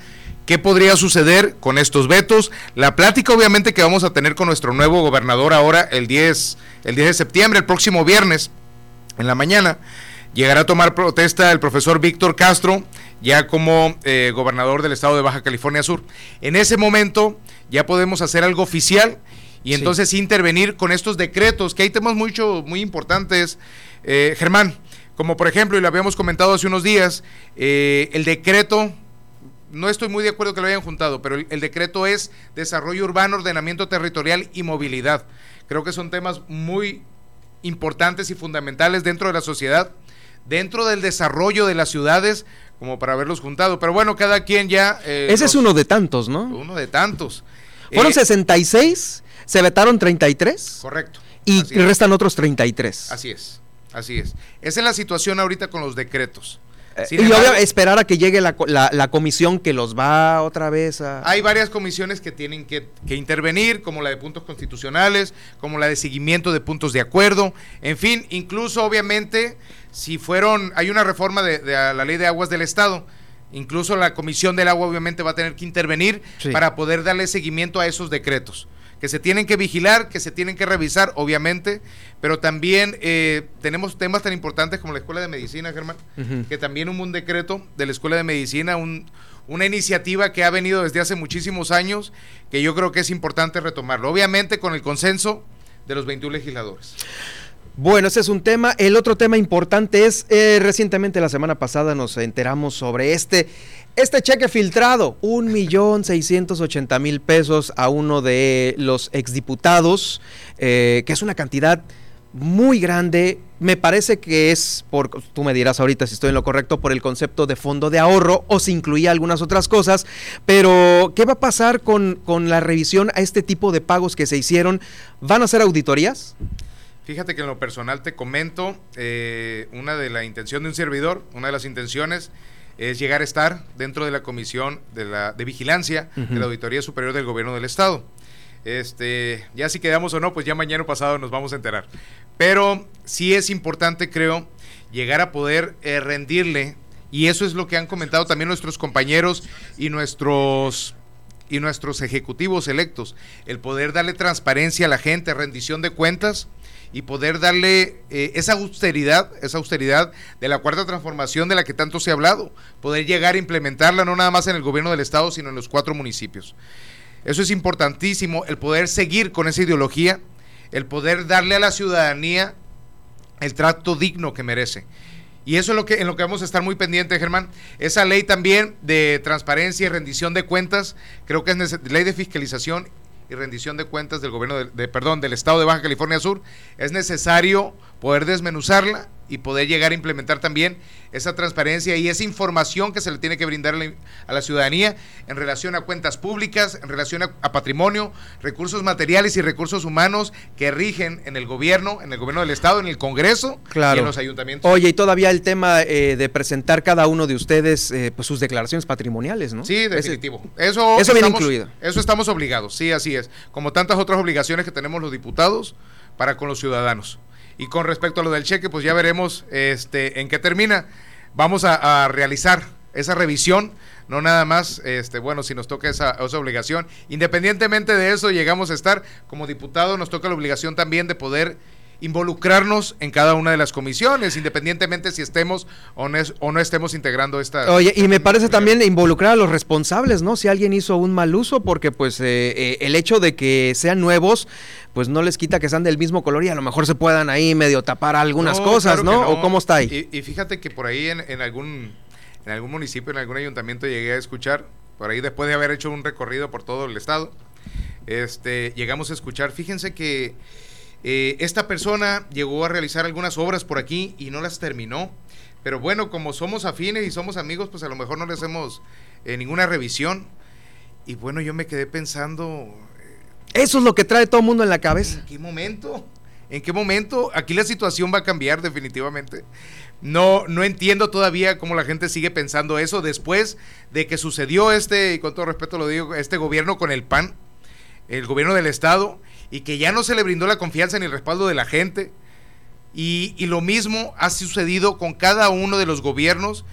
qué podría suceder con estos vetos. La plática obviamente que vamos a tener con nuestro nuevo gobernador ahora el 10, el 10 de septiembre, el próximo viernes, en la mañana. Llegará a tomar protesta el profesor Víctor Castro, ya como eh, gobernador del estado de Baja California Sur. En ese momento ya podemos hacer algo oficial y entonces intervenir con estos decretos, que hay temas mucho, muy importantes. Eh, Germán, como por ejemplo, y lo habíamos comentado hace unos días, eh, el decreto, no estoy muy de acuerdo que lo hayan juntado, pero el, decreto es desarrollo urbano, ordenamiento territorial y movilidad. Creo que son temas muy importantes y fundamentales dentro de la sociedad dentro del desarrollo de las ciudades como para haberlos juntado. Pero bueno, cada quien ya... Eh, Ese es uno de tantos, ¿no? Uno de tantos. Fueron 66, eh, se vetaron 33. Correcto. Y restan otros 33. Así es, así es. Esa es la situación ahorita con los decretos. Eh, y voy a esperar a que llegue la, la, comisión que los va otra vez a... Hay varias comisiones que tienen que, que, intervenir, como la de puntos constitucionales, como la de seguimiento de puntos de acuerdo, en fin, incluso obviamente si fueron, hay una reforma de, la ley de aguas del Estado, incluso la Comisión del Agua obviamente va a tener que intervenir para poder darle seguimiento a esos decretos, que se tienen que vigilar, que se tienen que revisar, obviamente, pero también eh, tenemos temas tan importantes como la Escuela de Medicina, Germán, que también hubo un decreto de la Escuela de Medicina, una iniciativa que ha venido desde hace muchísimos años, que yo creo que es importante retomarlo, obviamente con el consenso de los 21 legisladores. Bueno, ese es un tema. El otro tema importante es, eh, recientemente la semana pasada nos enteramos sobre este, este cheque filtrado, un millón seiscientos ochenta mil pesos a uno de los exdiputados, eh, que es una cantidad muy grande. Me parece que es, por, tú me dirás ahorita si estoy en lo correcto, por el concepto de fondo de ahorro o si incluía algunas otras cosas. Pero, ¿qué va a pasar con, con la revisión a este tipo de pagos que se hicieron? ¿Van a ser auditorías? Fíjate que en lo personal te comento, eh, una de la intención de un servidor, una de las intenciones es llegar a estar dentro de la comisión de, la, de vigilancia de la Auditoría Superior del Gobierno del Estado. Este, ya si quedamos o no, pues ya mañana pasado nos vamos a enterar. Pero sí es importante, creo, llegar a poder eh, rendirle, y eso es lo que han comentado también nuestros compañeros y nuestros y nuestros ejecutivos electos, el poder darle transparencia a la gente, rendición de cuentas y poder darle eh, esa austeridad, esa austeridad de la cuarta transformación de la que tanto se ha hablado, poder llegar a implementarla no nada más en el gobierno del estado, sino en los cuatro municipios. Eso es importantísimo, el poder seguir con esa ideología, el poder darle a la ciudadanía el trato digno que merece. Y eso es lo que, en lo que vamos a estar muy pendientes, Germán. Esa ley también de transparencia y rendición de cuentas, creo que es ley de fiscalización y rendición de cuentas del gobierno de, perdón, del estado de Baja California Sur, es necesario poder desmenuzarla y poder llegar a implementar también esa transparencia y esa información que se le tiene que brindar a la, ciudadanía en relación a cuentas públicas, en relación a, patrimonio, recursos materiales y recursos humanos que rigen en el gobierno, en el gobierno del Estado, en el Congreso y en los ayuntamientos. Oye, y todavía el tema eh, de presentar cada uno de ustedes eh, pues sus declaraciones patrimoniales, ¿no? Sí, definitivo. eso, eso viene incluido. Eso estamos obligados, sí, así es. Como tantas otras obligaciones que tenemos los diputados para con los ciudadanos. Y con respecto a lo del cheque, pues ya veremos este, en qué termina. Vamos a, realizar esa revisión, no nada más, este, bueno, si nos toca esa, esa, obligación. Independientemente de eso, llegamos a estar como diputado, nos toca la obligación también de poder involucrarnos en cada una de las comisiones, independientemente si estemos o no, o no estemos integrando esta... Oye, y me parece también involucrar a los responsables, ¿no? Si alguien hizo un mal uso, porque pues eh, eh, el hecho de que sean nuevos, pues no les quita que sean del mismo color y a lo mejor se puedan ahí medio tapar algunas cosas, ¿no? ¿O cómo está ahí? Y, fíjate que por ahí en, en, algún, en algún municipio, en algún ayuntamiento llegué a escuchar, por ahí después de haber hecho un recorrido por todo el estado, este, llegamos a escuchar, fíjense que eh, esta persona llegó a realizar algunas obras por aquí y no las terminó. Pero bueno, como somos afines y somos amigos, pues a lo mejor no le hacemos eh, ninguna revisión. Y bueno, yo me quedé pensando... Eh, Eso es lo que trae todo el mundo en la cabeza. ¿En qué momento? ¿En qué momento? Aquí la situación va a cambiar definitivamente. No, no entiendo todavía cómo la gente sigue pensando eso después de que sucedió este, y con todo respeto lo digo, este gobierno con el PAN, el gobierno del Estado, y que ya no se le brindó la confianza ni el respaldo de la gente. Y, lo mismo ha sucedido con cada uno de los gobiernos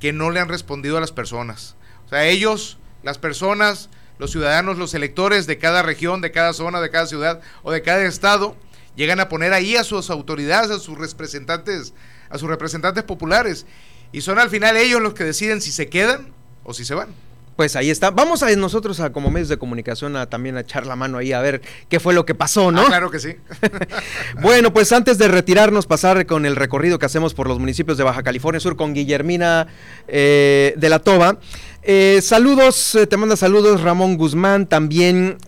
que no le han respondido a las personas. O sea, ellos, las personas, los ciudadanos, los electores de cada región, de cada zona, de cada ciudad o de cada estado, llegan a poner ahí a sus autoridades, a sus representantes, a sus representantes populares. Y son al final ellos los que deciden si se quedan o si se van. Pues ahí está. Vamos a nosotros a como medios de comunicación a también a echar la mano ahí a ver qué fue lo que pasó, ¿no? Ah, claro que sí. *laughs* bueno, pues antes de retirarnos, pasar con el recorrido que hacemos por los municipios de Baja California Sur con Guillermina eh, de la Toba. Eh, saludos, eh, te manda saludos Ramón Guzmán, también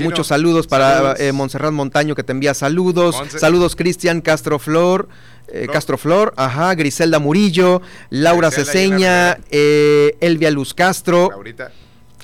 muchos saludos para Montserrat Montaño que te envía saludos. Saludos Cristian Castro Flor. Eh, Castro Flor, ajá, Griselda Murillo, Laura Ceseña, eh, Elvia Luz Castro.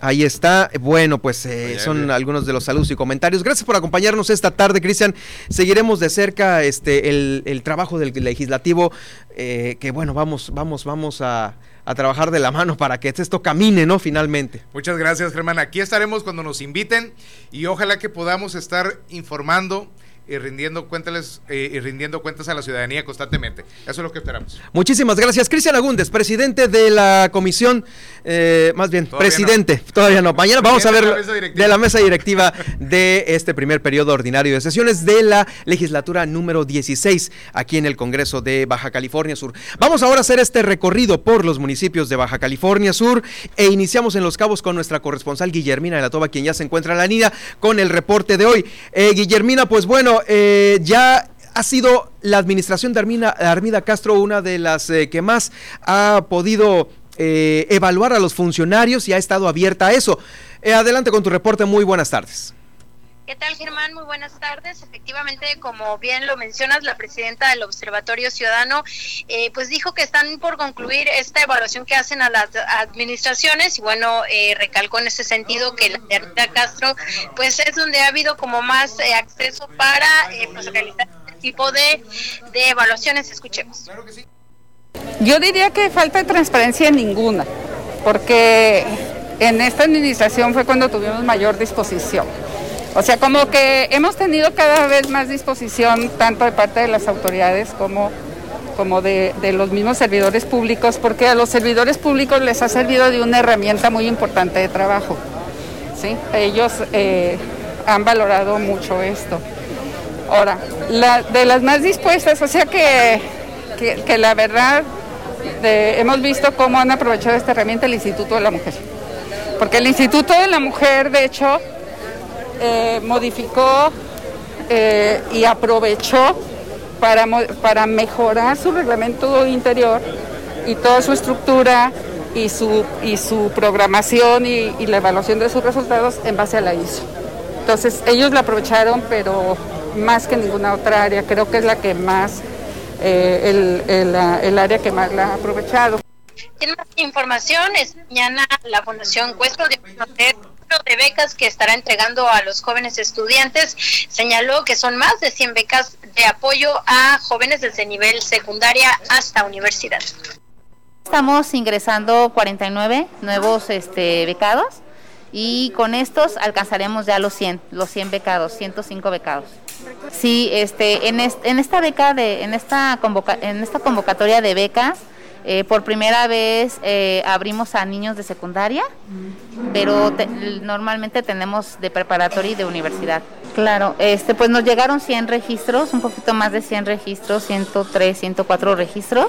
Ahí está. Bueno, pues eh, son algunos de los saludos y comentarios. Gracias por acompañarnos esta tarde, Cristian. Seguiremos de cerca este el, trabajo del legislativo, que bueno, vamos, vamos, vamos a, a, trabajar de la mano para que esto camine, ¿no? Finalmente. Muchas gracias, Germán. Aquí estaremos cuando nos inviten y ojalá que podamos estar informando y rindiendo cuentas eh, y rindiendo cuentas a la ciudadanía constantemente. Eso es lo que esperamos. Muchísimas gracias, Cristian Agúndez, presidente de la comisión, eh, más bien presidente, todavía no. Mañana vamos a ver de la mesa directiva de este primer periodo ordinario de sesiones de la legislatura número 16 aquí en el Congreso de Baja California Sur. Vamos ahora a hacer este recorrido por los municipios de Baja California Sur e iniciamos en Los Cabos con nuestra corresponsal Guillermina de la Toba, quien ya se encuentra en la niña con el reporte de hoy. Eh, Guillermina, pues bueno, eh, ya ha sido la administración de Armida Castro una de las eh, que más ha podido eh, evaluar a los funcionarios y ha estado abierta a eso. adelante con tu reporte, muy buenas tardes. ¿Qué tal, Germán? Muy buenas tardes. Efectivamente, como bien lo mencionas, la presidenta del Observatorio Ciudadano, eh, pues dijo que están por concluir esta evaluación que hacen a las administraciones y bueno, eh, recalcó en ese sentido que la de Castro, pues es donde ha habido como más eh, acceso para pues, realizar este tipo de, de evaluaciones. Escuchemos. Yo diría que falta transparencia ninguna, porque en esta administración fue cuando tuvimos mayor disposición. O sea, como que hemos tenido cada vez más disposición, tanto de parte de las autoridades como, como de, los mismos servidores públicos, porque a los servidores públicos les ha servido de una herramienta muy importante de trabajo. ¿sí? Ellos eh, han valorado mucho esto. Ahora, de las más dispuestas, o sea que, que, la verdad hemos visto cómo han aprovechado esta herramienta el Instituto de la Mujer. Porque el Instituto de la Mujer, de hecho, eh, modificó eh, y aprovechó para, para mejorar su reglamento interior y toda su estructura y su, y su programación y, la evaluación de sus resultados en base a la ISO. Entonces ellos la aprovecharon, pero más que ninguna otra área, creo que es la que más, eh, el, el, área que más la ha aprovechado. Tiene más información, es mañana la Fundación Cuestro de de becas que estará entregando a los jóvenes estudiantes. Señaló que son más de 100 becas de apoyo a jóvenes desde nivel secundaria hasta universidad. Estamos ingresando 49 nuevos este, becados y con estos alcanzaremos ya los 100, los 100 becados, 105 becados. Sí, este, en, en esta beca de, en esta convoca, en esta convocatoria de becas, eh, por primera vez eh, abrimos a niños de secundaria, pero normalmente tenemos de preparatoria y de universidad. Claro, este, pues nos llegaron 100 registros, un poquito más de 100 registros, 103, 104 registros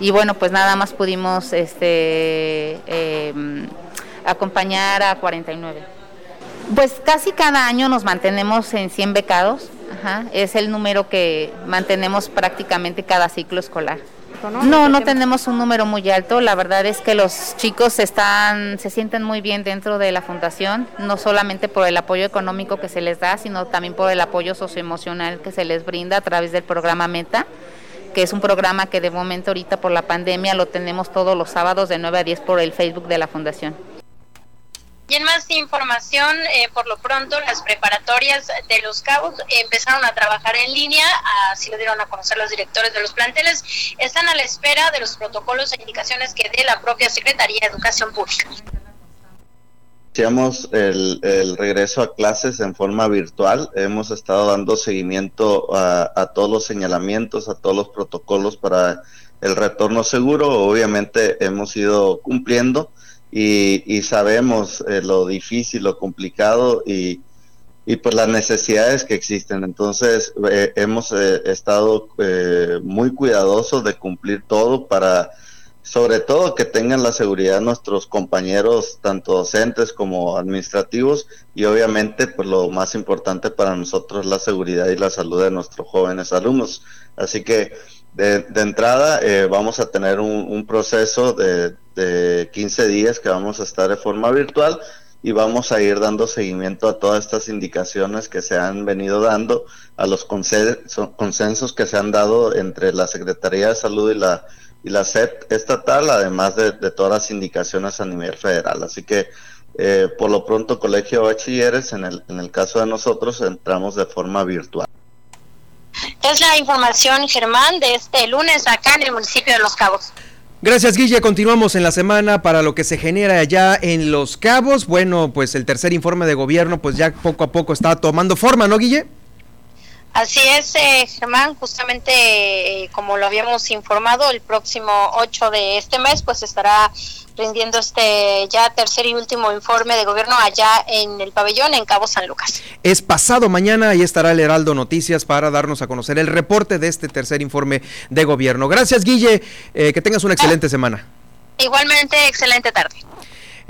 y bueno, pues nada más pudimos este, em, acompañar a 49. Pues casi cada año nos mantenemos en 100 becados, es el número que mantenemos prácticamente cada ciclo escolar. No, no tenemos un número muy alto. La verdad es que los chicos están, se sienten muy bien dentro de la fundación, no solamente por el apoyo económico que se les da, sino también por el apoyo socioemocional que se les brinda a través del programa Meta que es un programa que de momento ahorita por la pandemia lo tenemos todos los sábados de 9 a 10 por el Facebook de la Fundación. Y en más información, eh, por lo pronto, las preparatorias de Los Cabos empezaron a trabajar en línea, así lo dieron a conocer los directores de los planteles. Están a la espera de los protocolos e indicaciones que dé la propia Secretaría de Educación Pública. Iniciamos el, el, regreso a clases en forma virtual. Hemos estado dando seguimiento a, todos los señalamientos, a todos los protocolos para el retorno seguro. Obviamente hemos ido cumpliendo y, sabemos eh, lo difícil, lo complicado y, y pues las necesidades que existen. Entonces eh, hemos eh, estado muy cuidadosos de cumplir todo para sobre todo que tengan la seguridad nuestros compañeros, tanto docentes como administrativos, y obviamente, pues lo más importante para nosotros es la seguridad y la salud de nuestros jóvenes alumnos. Así que de, entrada eh, vamos a tener un, proceso de, de 15 días que vamos a estar de forma virtual y vamos a ir dando seguimiento a todas estas indicaciones que se han venido dando, a los consensos que se han dado entre la Secretaría de Salud y la y la SEP estatal, además de, todas las indicaciones a nivel federal. Así que eh, por lo pronto Colegio Bachilleres, en el, en el caso de nosotros, entramos de forma virtual. Es la información, Germán, de este lunes acá en el municipio de Los Cabos. Gracias, Guille. Continuamos en la semana para lo que se genera allá en Los Cabos. Bueno, pues el tercer informe de gobierno, pues ya poco a poco está tomando forma, ¿no, Guille? Así es, eh, Germán, justamente eh, como lo habíamos informado, el próximo 8 de este mes pues estará rindiendo este ya tercer y último informe de gobierno allá en el pabellón en Cabo San Lucas. Es pasado mañana y estará el Heraldo Noticias para darnos a conocer el reporte de este tercer informe de gobierno. Gracias, Guille, eh, que tengas una excelente semana. Igualmente, excelente tarde.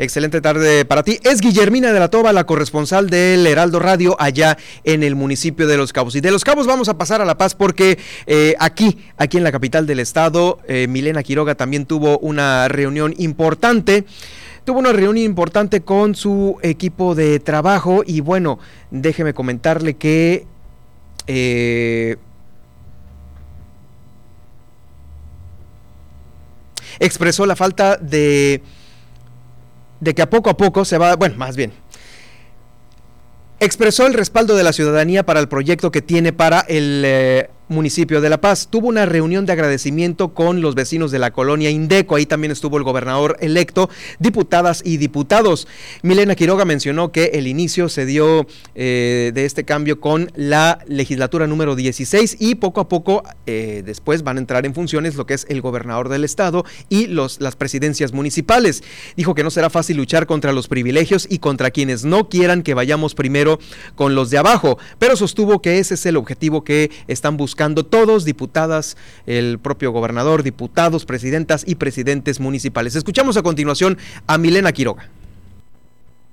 Excelente tarde para ti. Es Guillermina de la Toba, la corresponsal del Heraldo Radio allá en el municipio de Los Cabos. Y de Los Cabos vamos a pasar a La Paz porque eh, aquí, aquí en la capital del estado, eh, Milena Quiroga también tuvo una reunión importante. Tuvo una reunión importante con su equipo de trabajo y bueno, déjeme comentarle que... Eh, expresó la falta de de que a poco a poco se va, bueno, más bien, expresó el respaldo de la ciudadanía para el proyecto que tiene para el eh, municipio de La Paz. Tuvo una reunión de agradecimiento con los vecinos de la colonia Indeco. Ahí también estuvo el gobernador electo, diputadas y diputados. Milena Quiroga mencionó que el inicio se dio eh, de este cambio con la legislatura número 16 y poco a poco eh, después van a entrar en funciones lo que es el gobernador del estado y las presidencias municipales. Dijo que no será fácil luchar contra los privilegios y contra quienes no quieran que vayamos primero con los de abajo, pero sostuvo que ese es el objetivo que están buscando todos, diputadas, el propio gobernador, diputados, presidentas y presidentes municipales. Escuchamos a continuación a Milena Quiroga.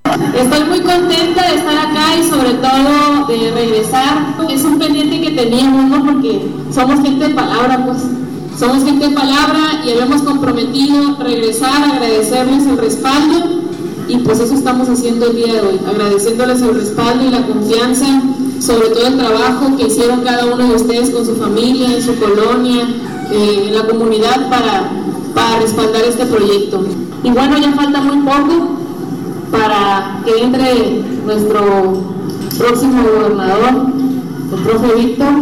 Estoy muy contenta de estar acá y sobre todo de regresar. Es un pendiente que teníamos, ¿no? Porque somos gente de palabra, pues. Somos gente de palabra y habíamos comprometido regresar, agradecerles el respaldo y pues eso estamos haciendo el día de hoy, agradeciéndoles el respaldo y la confianza, sobre todo el trabajo que hicieron cada uno de ustedes con su familia, en su colonia, eh, en la comunidad para, para respaldar este proyecto. Y bueno, ya falta muy poco para que entre nuestro próximo gobernador, el profe Víctor,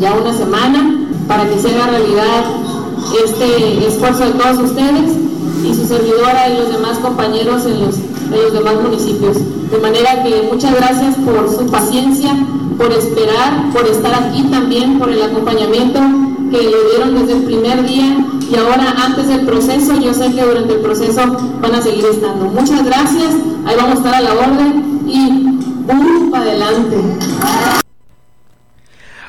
ya una semana, para que se haga realidad este esfuerzo de todos ustedes y su servidora y los demás compañeros en los, en los demás municipios. De manera que muchas gracias por su paciencia, por esperar, por estar aquí también, por el acompañamiento que le dieron desde el primer día y ahora antes del proceso, yo sé que durante el proceso van a seguir estando. Muchas gracias, ahí vamos a estar a la orden y ¡bum! para adelante.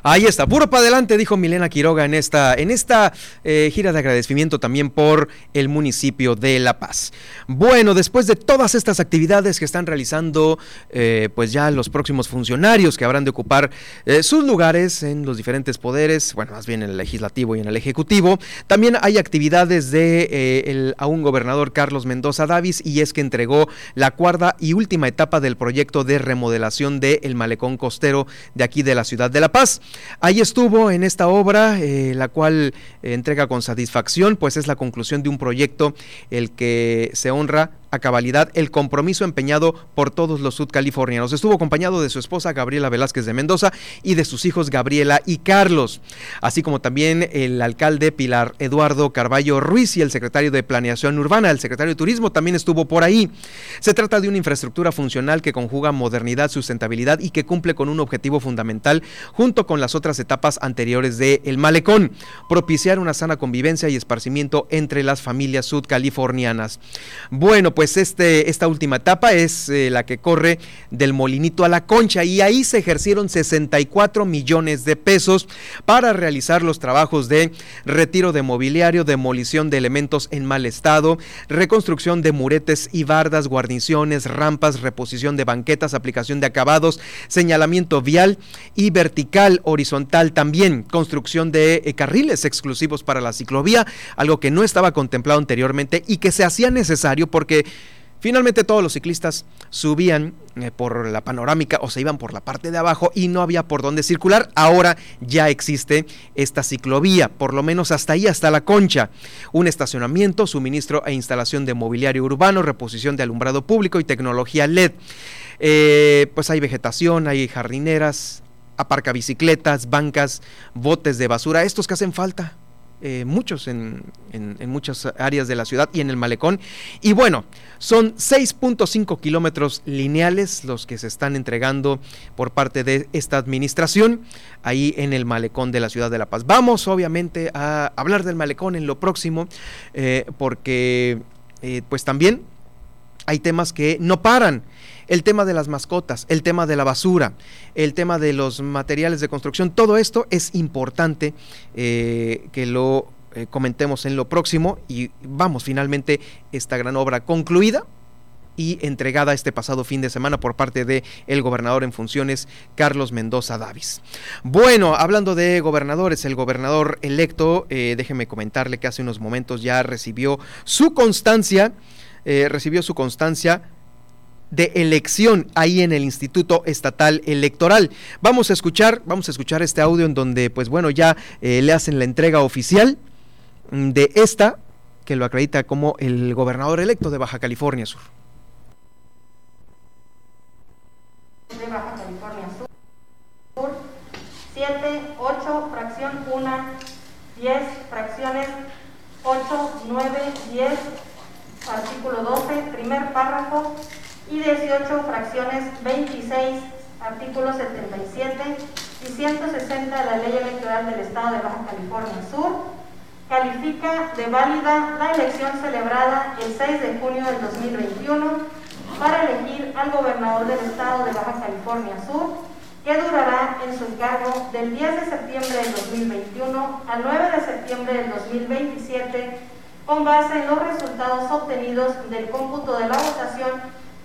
Ahí está, puro para adelante, dijo Milena Quiroga en esta, en esta eh, gira de agradecimiento también por el municipio de La Paz. Bueno, después de todas estas actividades que están realizando, eh, pues ya los próximos funcionarios que habrán de ocupar eh, sus lugares en los diferentes poderes, bueno, más bien en el legislativo y en el ejecutivo, también hay actividades de el, a un gobernador Carlos Mendoza Davis y es que entregó la cuarta y última etapa del proyecto de remodelación del malecón costero de aquí de la ciudad de La Paz. Ahí estuvo en esta obra, eh, la cual eh, entrega con satisfacción, pues es la conclusión de un proyecto el que se honra a cabalidad el compromiso empeñado por todos los sudcalifornianos. Estuvo acompañado de su esposa Gabriela Velázquez de Mendoza y de sus hijos Gabriela y Carlos, así como también el alcalde Pilar Eduardo Carballo Ruiz y el secretario de Planeación Urbana, el secretario de Turismo también estuvo por ahí. Se trata de una infraestructura funcional que conjuga modernidad, sustentabilidad y que cumple con un objetivo fundamental junto con las otras etapas anteriores de El Malecón, propiciar una sana convivencia y esparcimiento entre las familias sudcalifornianas. Bueno, pues este, esta última etapa es eh, la que corre del Molinito a la Concha y ahí se ejercieron 64 millones de pesos para realizar los trabajos de retiro de mobiliario, demolición de elementos en mal estado, reconstrucción de muretes y bardas, guarniciones, rampas, reposición de banquetas, aplicación de acabados, señalamiento vial y vertical, horizontal también, construcción de eh, carriles exclusivos para la ciclovía, algo que no estaba contemplado anteriormente y que se hacía necesario porque Finalmente todos los ciclistas subían eh, por la panorámica o se iban por la parte de abajo y no había por dónde circular. Ahora ya existe esta ciclovía, por lo menos hasta ahí, hasta la concha. Un estacionamiento, suministro e instalación de mobiliario urbano, reposición de alumbrado público y tecnología LED. Eh, pues hay vegetación, hay jardineras, aparca bicicletas, bancas, botes de basura, estos que hacen falta eh, muchos en, muchas áreas de la ciudad y en el malecón. Y bueno, son 6.5 kilómetros lineales los que se están entregando por parte de esta administración ahí en el malecón de la ciudad de La Paz. Vamos obviamente a hablar del malecón en lo próximo eh, porque eh, pues también hay temas que no paran el tema de las mascotas, el tema de la basura, el tema de los materiales de construcción, todo esto es importante eh, que lo eh, comentemos en lo próximo y vamos, finalmente esta gran obra concluida y entregada este pasado fin de semana por parte de el gobernador en funciones Carlos Mendoza Davis. Bueno, hablando de gobernadores, el gobernador electo, eh, déjeme comentarle que hace unos momentos ya recibió su constancia, recibió su constancia de elección ahí en el Instituto Estatal Electoral. Vamos a escuchar, vamos a escuchar este audio en donde, pues bueno, ya eh, le hacen la entrega oficial de esta que lo acredita como el gobernador electo de Baja California Sur. De Baja California Sur, 7, 8, fracción 1, 10, fracciones 8, 9, 10, artículo 12, primer párrafo, y 18 fracciones 26, artículos 77 y 160 de la Ley Electoral del Estado de Baja California Sur, califica de válida la elección celebrada el 6 de junio del 2021 para elegir al gobernador del Estado de Baja California Sur, que durará en su encargo del 10 de septiembre del 2021 al 9 de septiembre del 2027, con base en los resultados obtenidos del cómputo de la votación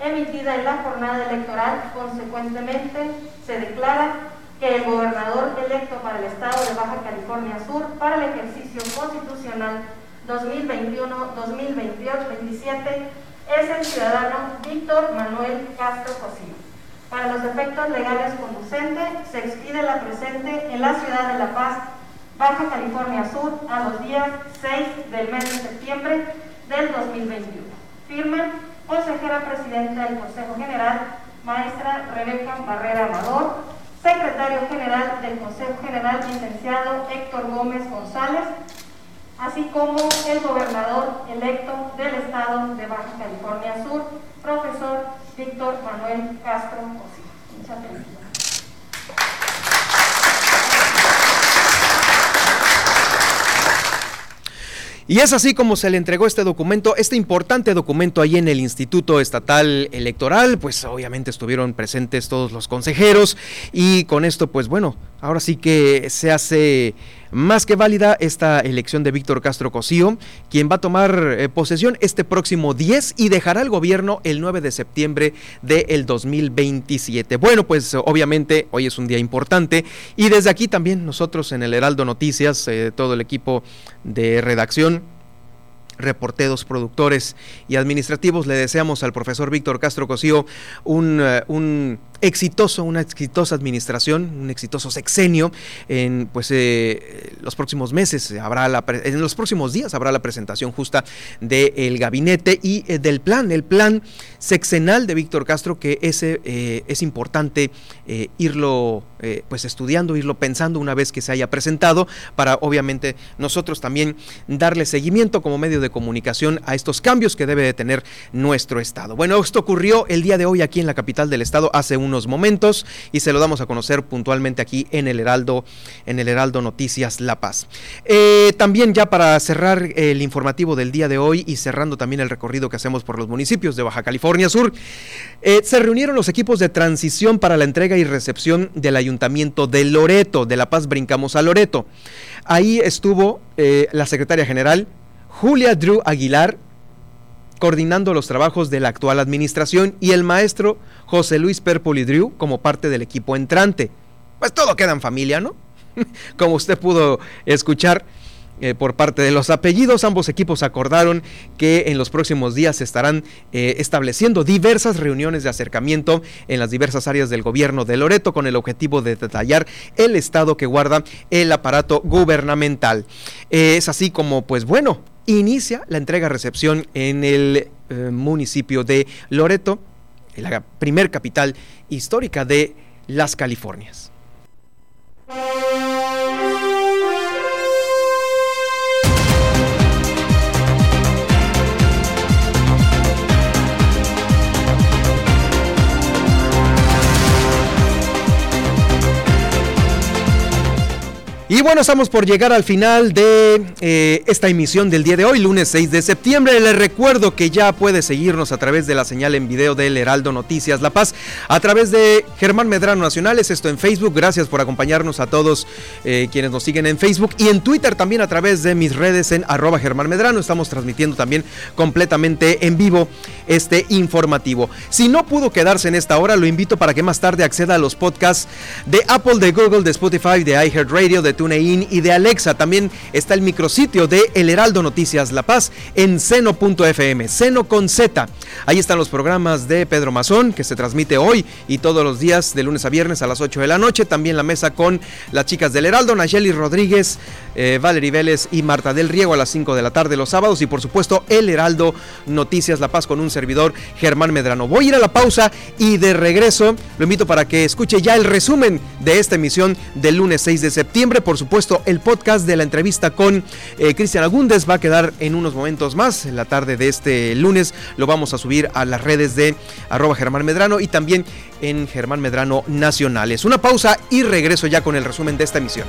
emitida en la jornada electoral, consecuentemente se declara que el gobernador electo para el Estado de Baja California Sur para el ejercicio constitucional 2021-2027 es el ciudadano Víctor Manuel Castro Cosío. Para los efectos legales conducentes, se expide la presente en la ciudad de La Paz, Baja California Sur, a los días 6 del mes de septiembre del 2021. Firma consejera presidenta del Consejo General, maestra Rebeca Barrera Amador, secretario general del Consejo General, licenciado Héctor Gómez González, así como el gobernador electo del estado de Baja California Sur, profesor Víctor Manuel Castro. Muchas gracias. Y es así como se le entregó este documento, este importante documento ahí en el Instituto Estatal Electoral, pues obviamente estuvieron presentes todos los consejeros y con esto pues bueno, ahora sí que se hace más que válida esta elección de Víctor Castro Cosío, quien va a tomar eh, posesión este próximo 10 y dejará el gobierno el 9 de septiembre del 2027. Bueno, pues obviamente hoy es un día importante y desde aquí también nosotros en el Heraldo Noticias, eh, todo el equipo de redacción, reporteros, productores y administrativos, le deseamos al profesor Víctor Castro Cosío un, eh, un exitoso, una exitosa administración, un exitoso sexenio. En pues eh, los próximos meses habrá la en los próximos días habrá la presentación justa del gabinete y eh, del plan, el plan sexenal de Víctor Castro, que ese eh, es importante irlo pues estudiando, irlo pensando una vez que se haya presentado, para obviamente nosotros también darle seguimiento como medio de comunicación a estos cambios que debe de tener nuestro estado. Bueno, esto ocurrió el día de hoy aquí en la capital del estado hace un momentos y se lo damos a conocer puntualmente aquí en el Heraldo, en el Heraldo Noticias La Paz. Eh, también ya para cerrar el informativo del día de hoy y cerrando también el recorrido que hacemos por los municipios de Baja California Sur, eh, se reunieron los equipos de transición para la entrega y recepción del Ayuntamiento de Loreto, de La Paz brincamos a Loreto. Ahí estuvo eh, la secretaria general Julia Drew Aguilar, coordinando los trabajos de la actual administración, y el maestro José Luis Perpolidriu como parte del equipo entrante. Pues todo queda en familia, ¿no? *laughs* como usted pudo escuchar. Eh, por parte de los apellidos. Ambos equipos acordaron que en los próximos días se estarán eh, estableciendo diversas reuniones de acercamiento en las diversas áreas del gobierno de Loreto con el objetivo de detallar el estado que guarda el aparato gubernamental. Eh, es así como, pues bueno, inicia la entrega-recepción en el eh, municipio de Loreto, la primer capital histórica de las Californias. Y bueno, estamos por llegar al final de eh, esta emisión del día de hoy, lunes 6 de septiembre. Les recuerdo que ya puede seguirnos a través de la señal en video del Heraldo Noticias La Paz, a través de Germán Medrano Nacionales, esto en Facebook. Gracias por acompañarnos a todos eh, quienes nos siguen en Facebook y en Twitter también a través de mis redes en arroba Germán Medrano. Estamos transmitiendo también completamente en vivo este informativo. Si no pudo quedarse en esta hora, lo invito para que más tarde acceda a los podcasts de Apple, de Google, de Spotify, de iHeartRadio, de TuneIn y de Alexa. También está el micrositio de El Heraldo Noticias La Paz en seno.fm, seno con Z. Ahí están los programas de Pedro Mazón que se transmite hoy y todos los días de lunes a viernes a las 8 de la noche. También la mesa con las chicas del Heraldo, Nayeli Rodríguez, eh, Valerie Vélez y Marta del Riego a las 5 de la tarde los sábados. Y por supuesto, El Heraldo Noticias La Paz con un servidor, Germán Medrano. Voy a ir a la pausa y de regreso lo invito para que escuche ya el resumen de esta emisión del lunes 6 de septiembre supuesto, el podcast de la entrevista con eh, Cristian Agúndez va a quedar en unos momentos más. En la tarde de este lunes lo vamos a subir a las redes de arroba Germán Medrano y también en Germán Medrano Nacionales. Una pausa y regreso ya con el resumen de esta emisión.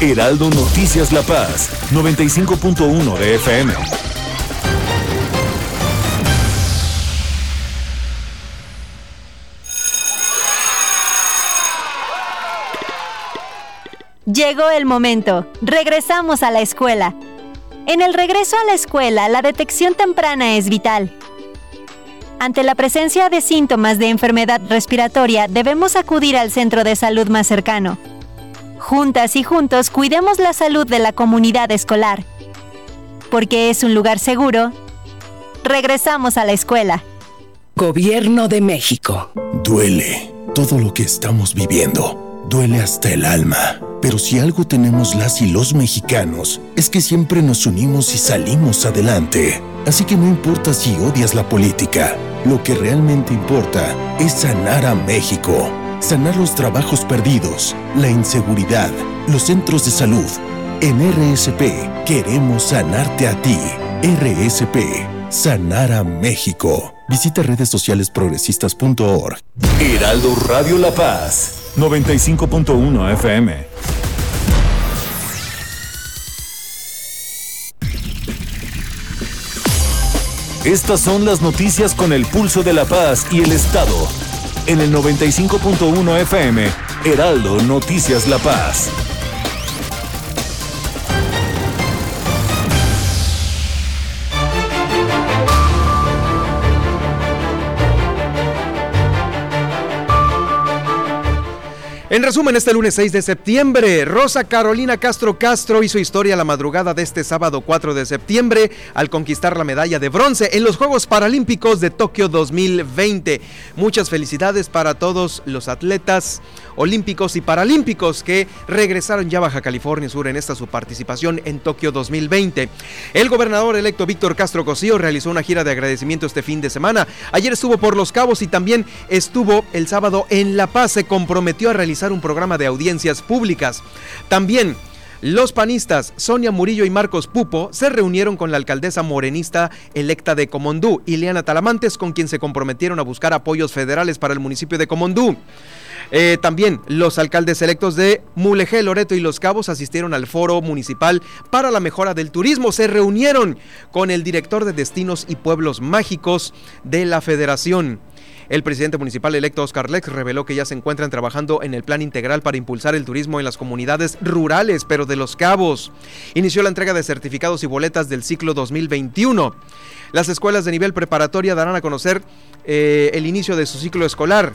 Heraldo Noticias La Paz, 95.1 de FM. Llegó el momento. Regresamos a la escuela. En el regreso a la escuela, la detección temprana es vital. Ante la presencia de síntomas de enfermedad respiratoria, debemos acudir al centro de salud más cercano. Juntas y juntos cuidemos la salud de la comunidad escolar. Porque es un lugar seguro, regresamos a la escuela. Gobierno de México. Duele todo lo que estamos viviendo duele hasta el alma. Pero si algo tenemos las y los mexicanos, es que siempre nos unimos y salimos adelante. Así que no importa si odias la política, lo que realmente importa es sanar a México. Sanar los trabajos perdidos, la inseguridad, los centros de salud. En RSP queremos sanarte a ti. RSP, sanar a México. Visita redes sociales progresistas.org. Heraldo Radio La Paz 95.1 FM. Estas son las noticias con el pulso de la paz y el Estado. En el 95.1 FM, Heraldo Noticias La Paz. En resumen, este lunes 6 de septiembre, Rosa Carolina Castro Castro hizo historia la madrugada de este sábado 4 de septiembre al conquistar la medalla de bronce en los Juegos Paralímpicos de Tokio 2020. Muchas felicidades para todos los atletas olímpicos y paralímpicos que regresaron ya a Baja California Sur en esta su participación en Tokio 2020. El gobernador electo Víctor Castro Cosío realizó una gira de agradecimiento este fin de semana. Ayer estuvo por Los Cabos y también estuvo el sábado en La Paz. Se comprometió a realizar un programa de audiencias públicas. También los panistas Sonia Murillo y Marcos Pupo se reunieron con la alcaldesa morenista electa de Comondú, Ileana Talamantes, con quien se comprometieron a buscar apoyos federales para el municipio de Comondú. Eh, también los alcaldes electos de Mulegé, Loreto y Los Cabos asistieron al foro municipal para la mejora del turismo. Se reunieron con el director de destinos y pueblos mágicos de la federación. El presidente municipal electo Oscar Lex reveló que ya se encuentran trabajando en el plan integral para impulsar el turismo en las comunidades rurales, pero de los cabos. Inició la entrega de certificados y boletas del ciclo 2021. Las escuelas de nivel preparatoria darán a conocer eh, el inicio de su ciclo escolar.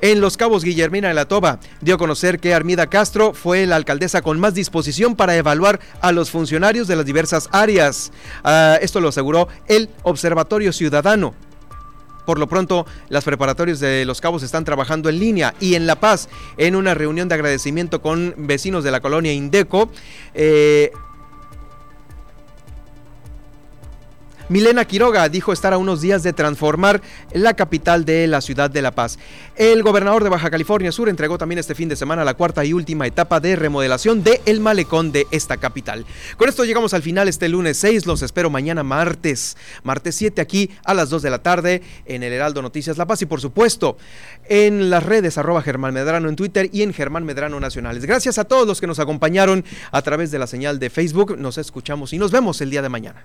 En Los Cabos, Guillermina de la Toba dio a conocer que Armida Castro fue la alcaldesa con más disposición para evaluar a los funcionarios de las diversas áreas. Ah, esto lo aseguró el Observatorio Ciudadano. Por lo pronto, las preparatorias de Los Cabos están trabajando en línea y en La Paz, en una reunión de agradecimiento con vecinos de la colonia Indeco, eh, Milena Quiroga dijo estar a unos días de transformar la capital de la ciudad de La Paz. El gobernador de Baja California Sur entregó también este fin de semana la cuarta y última etapa de remodelación de el malecón de esta capital. Con esto llegamos al final este lunes 6. Los espero mañana martes, martes 7 aquí a las 2 de la tarde en el Heraldo Noticias La Paz y por supuesto en las redes arroba Germán Medrano en Twitter y en Germán Medrano Nacionales. Gracias a todos los que nos acompañaron a través de la señal de Facebook. Nos escuchamos y nos vemos el día de mañana.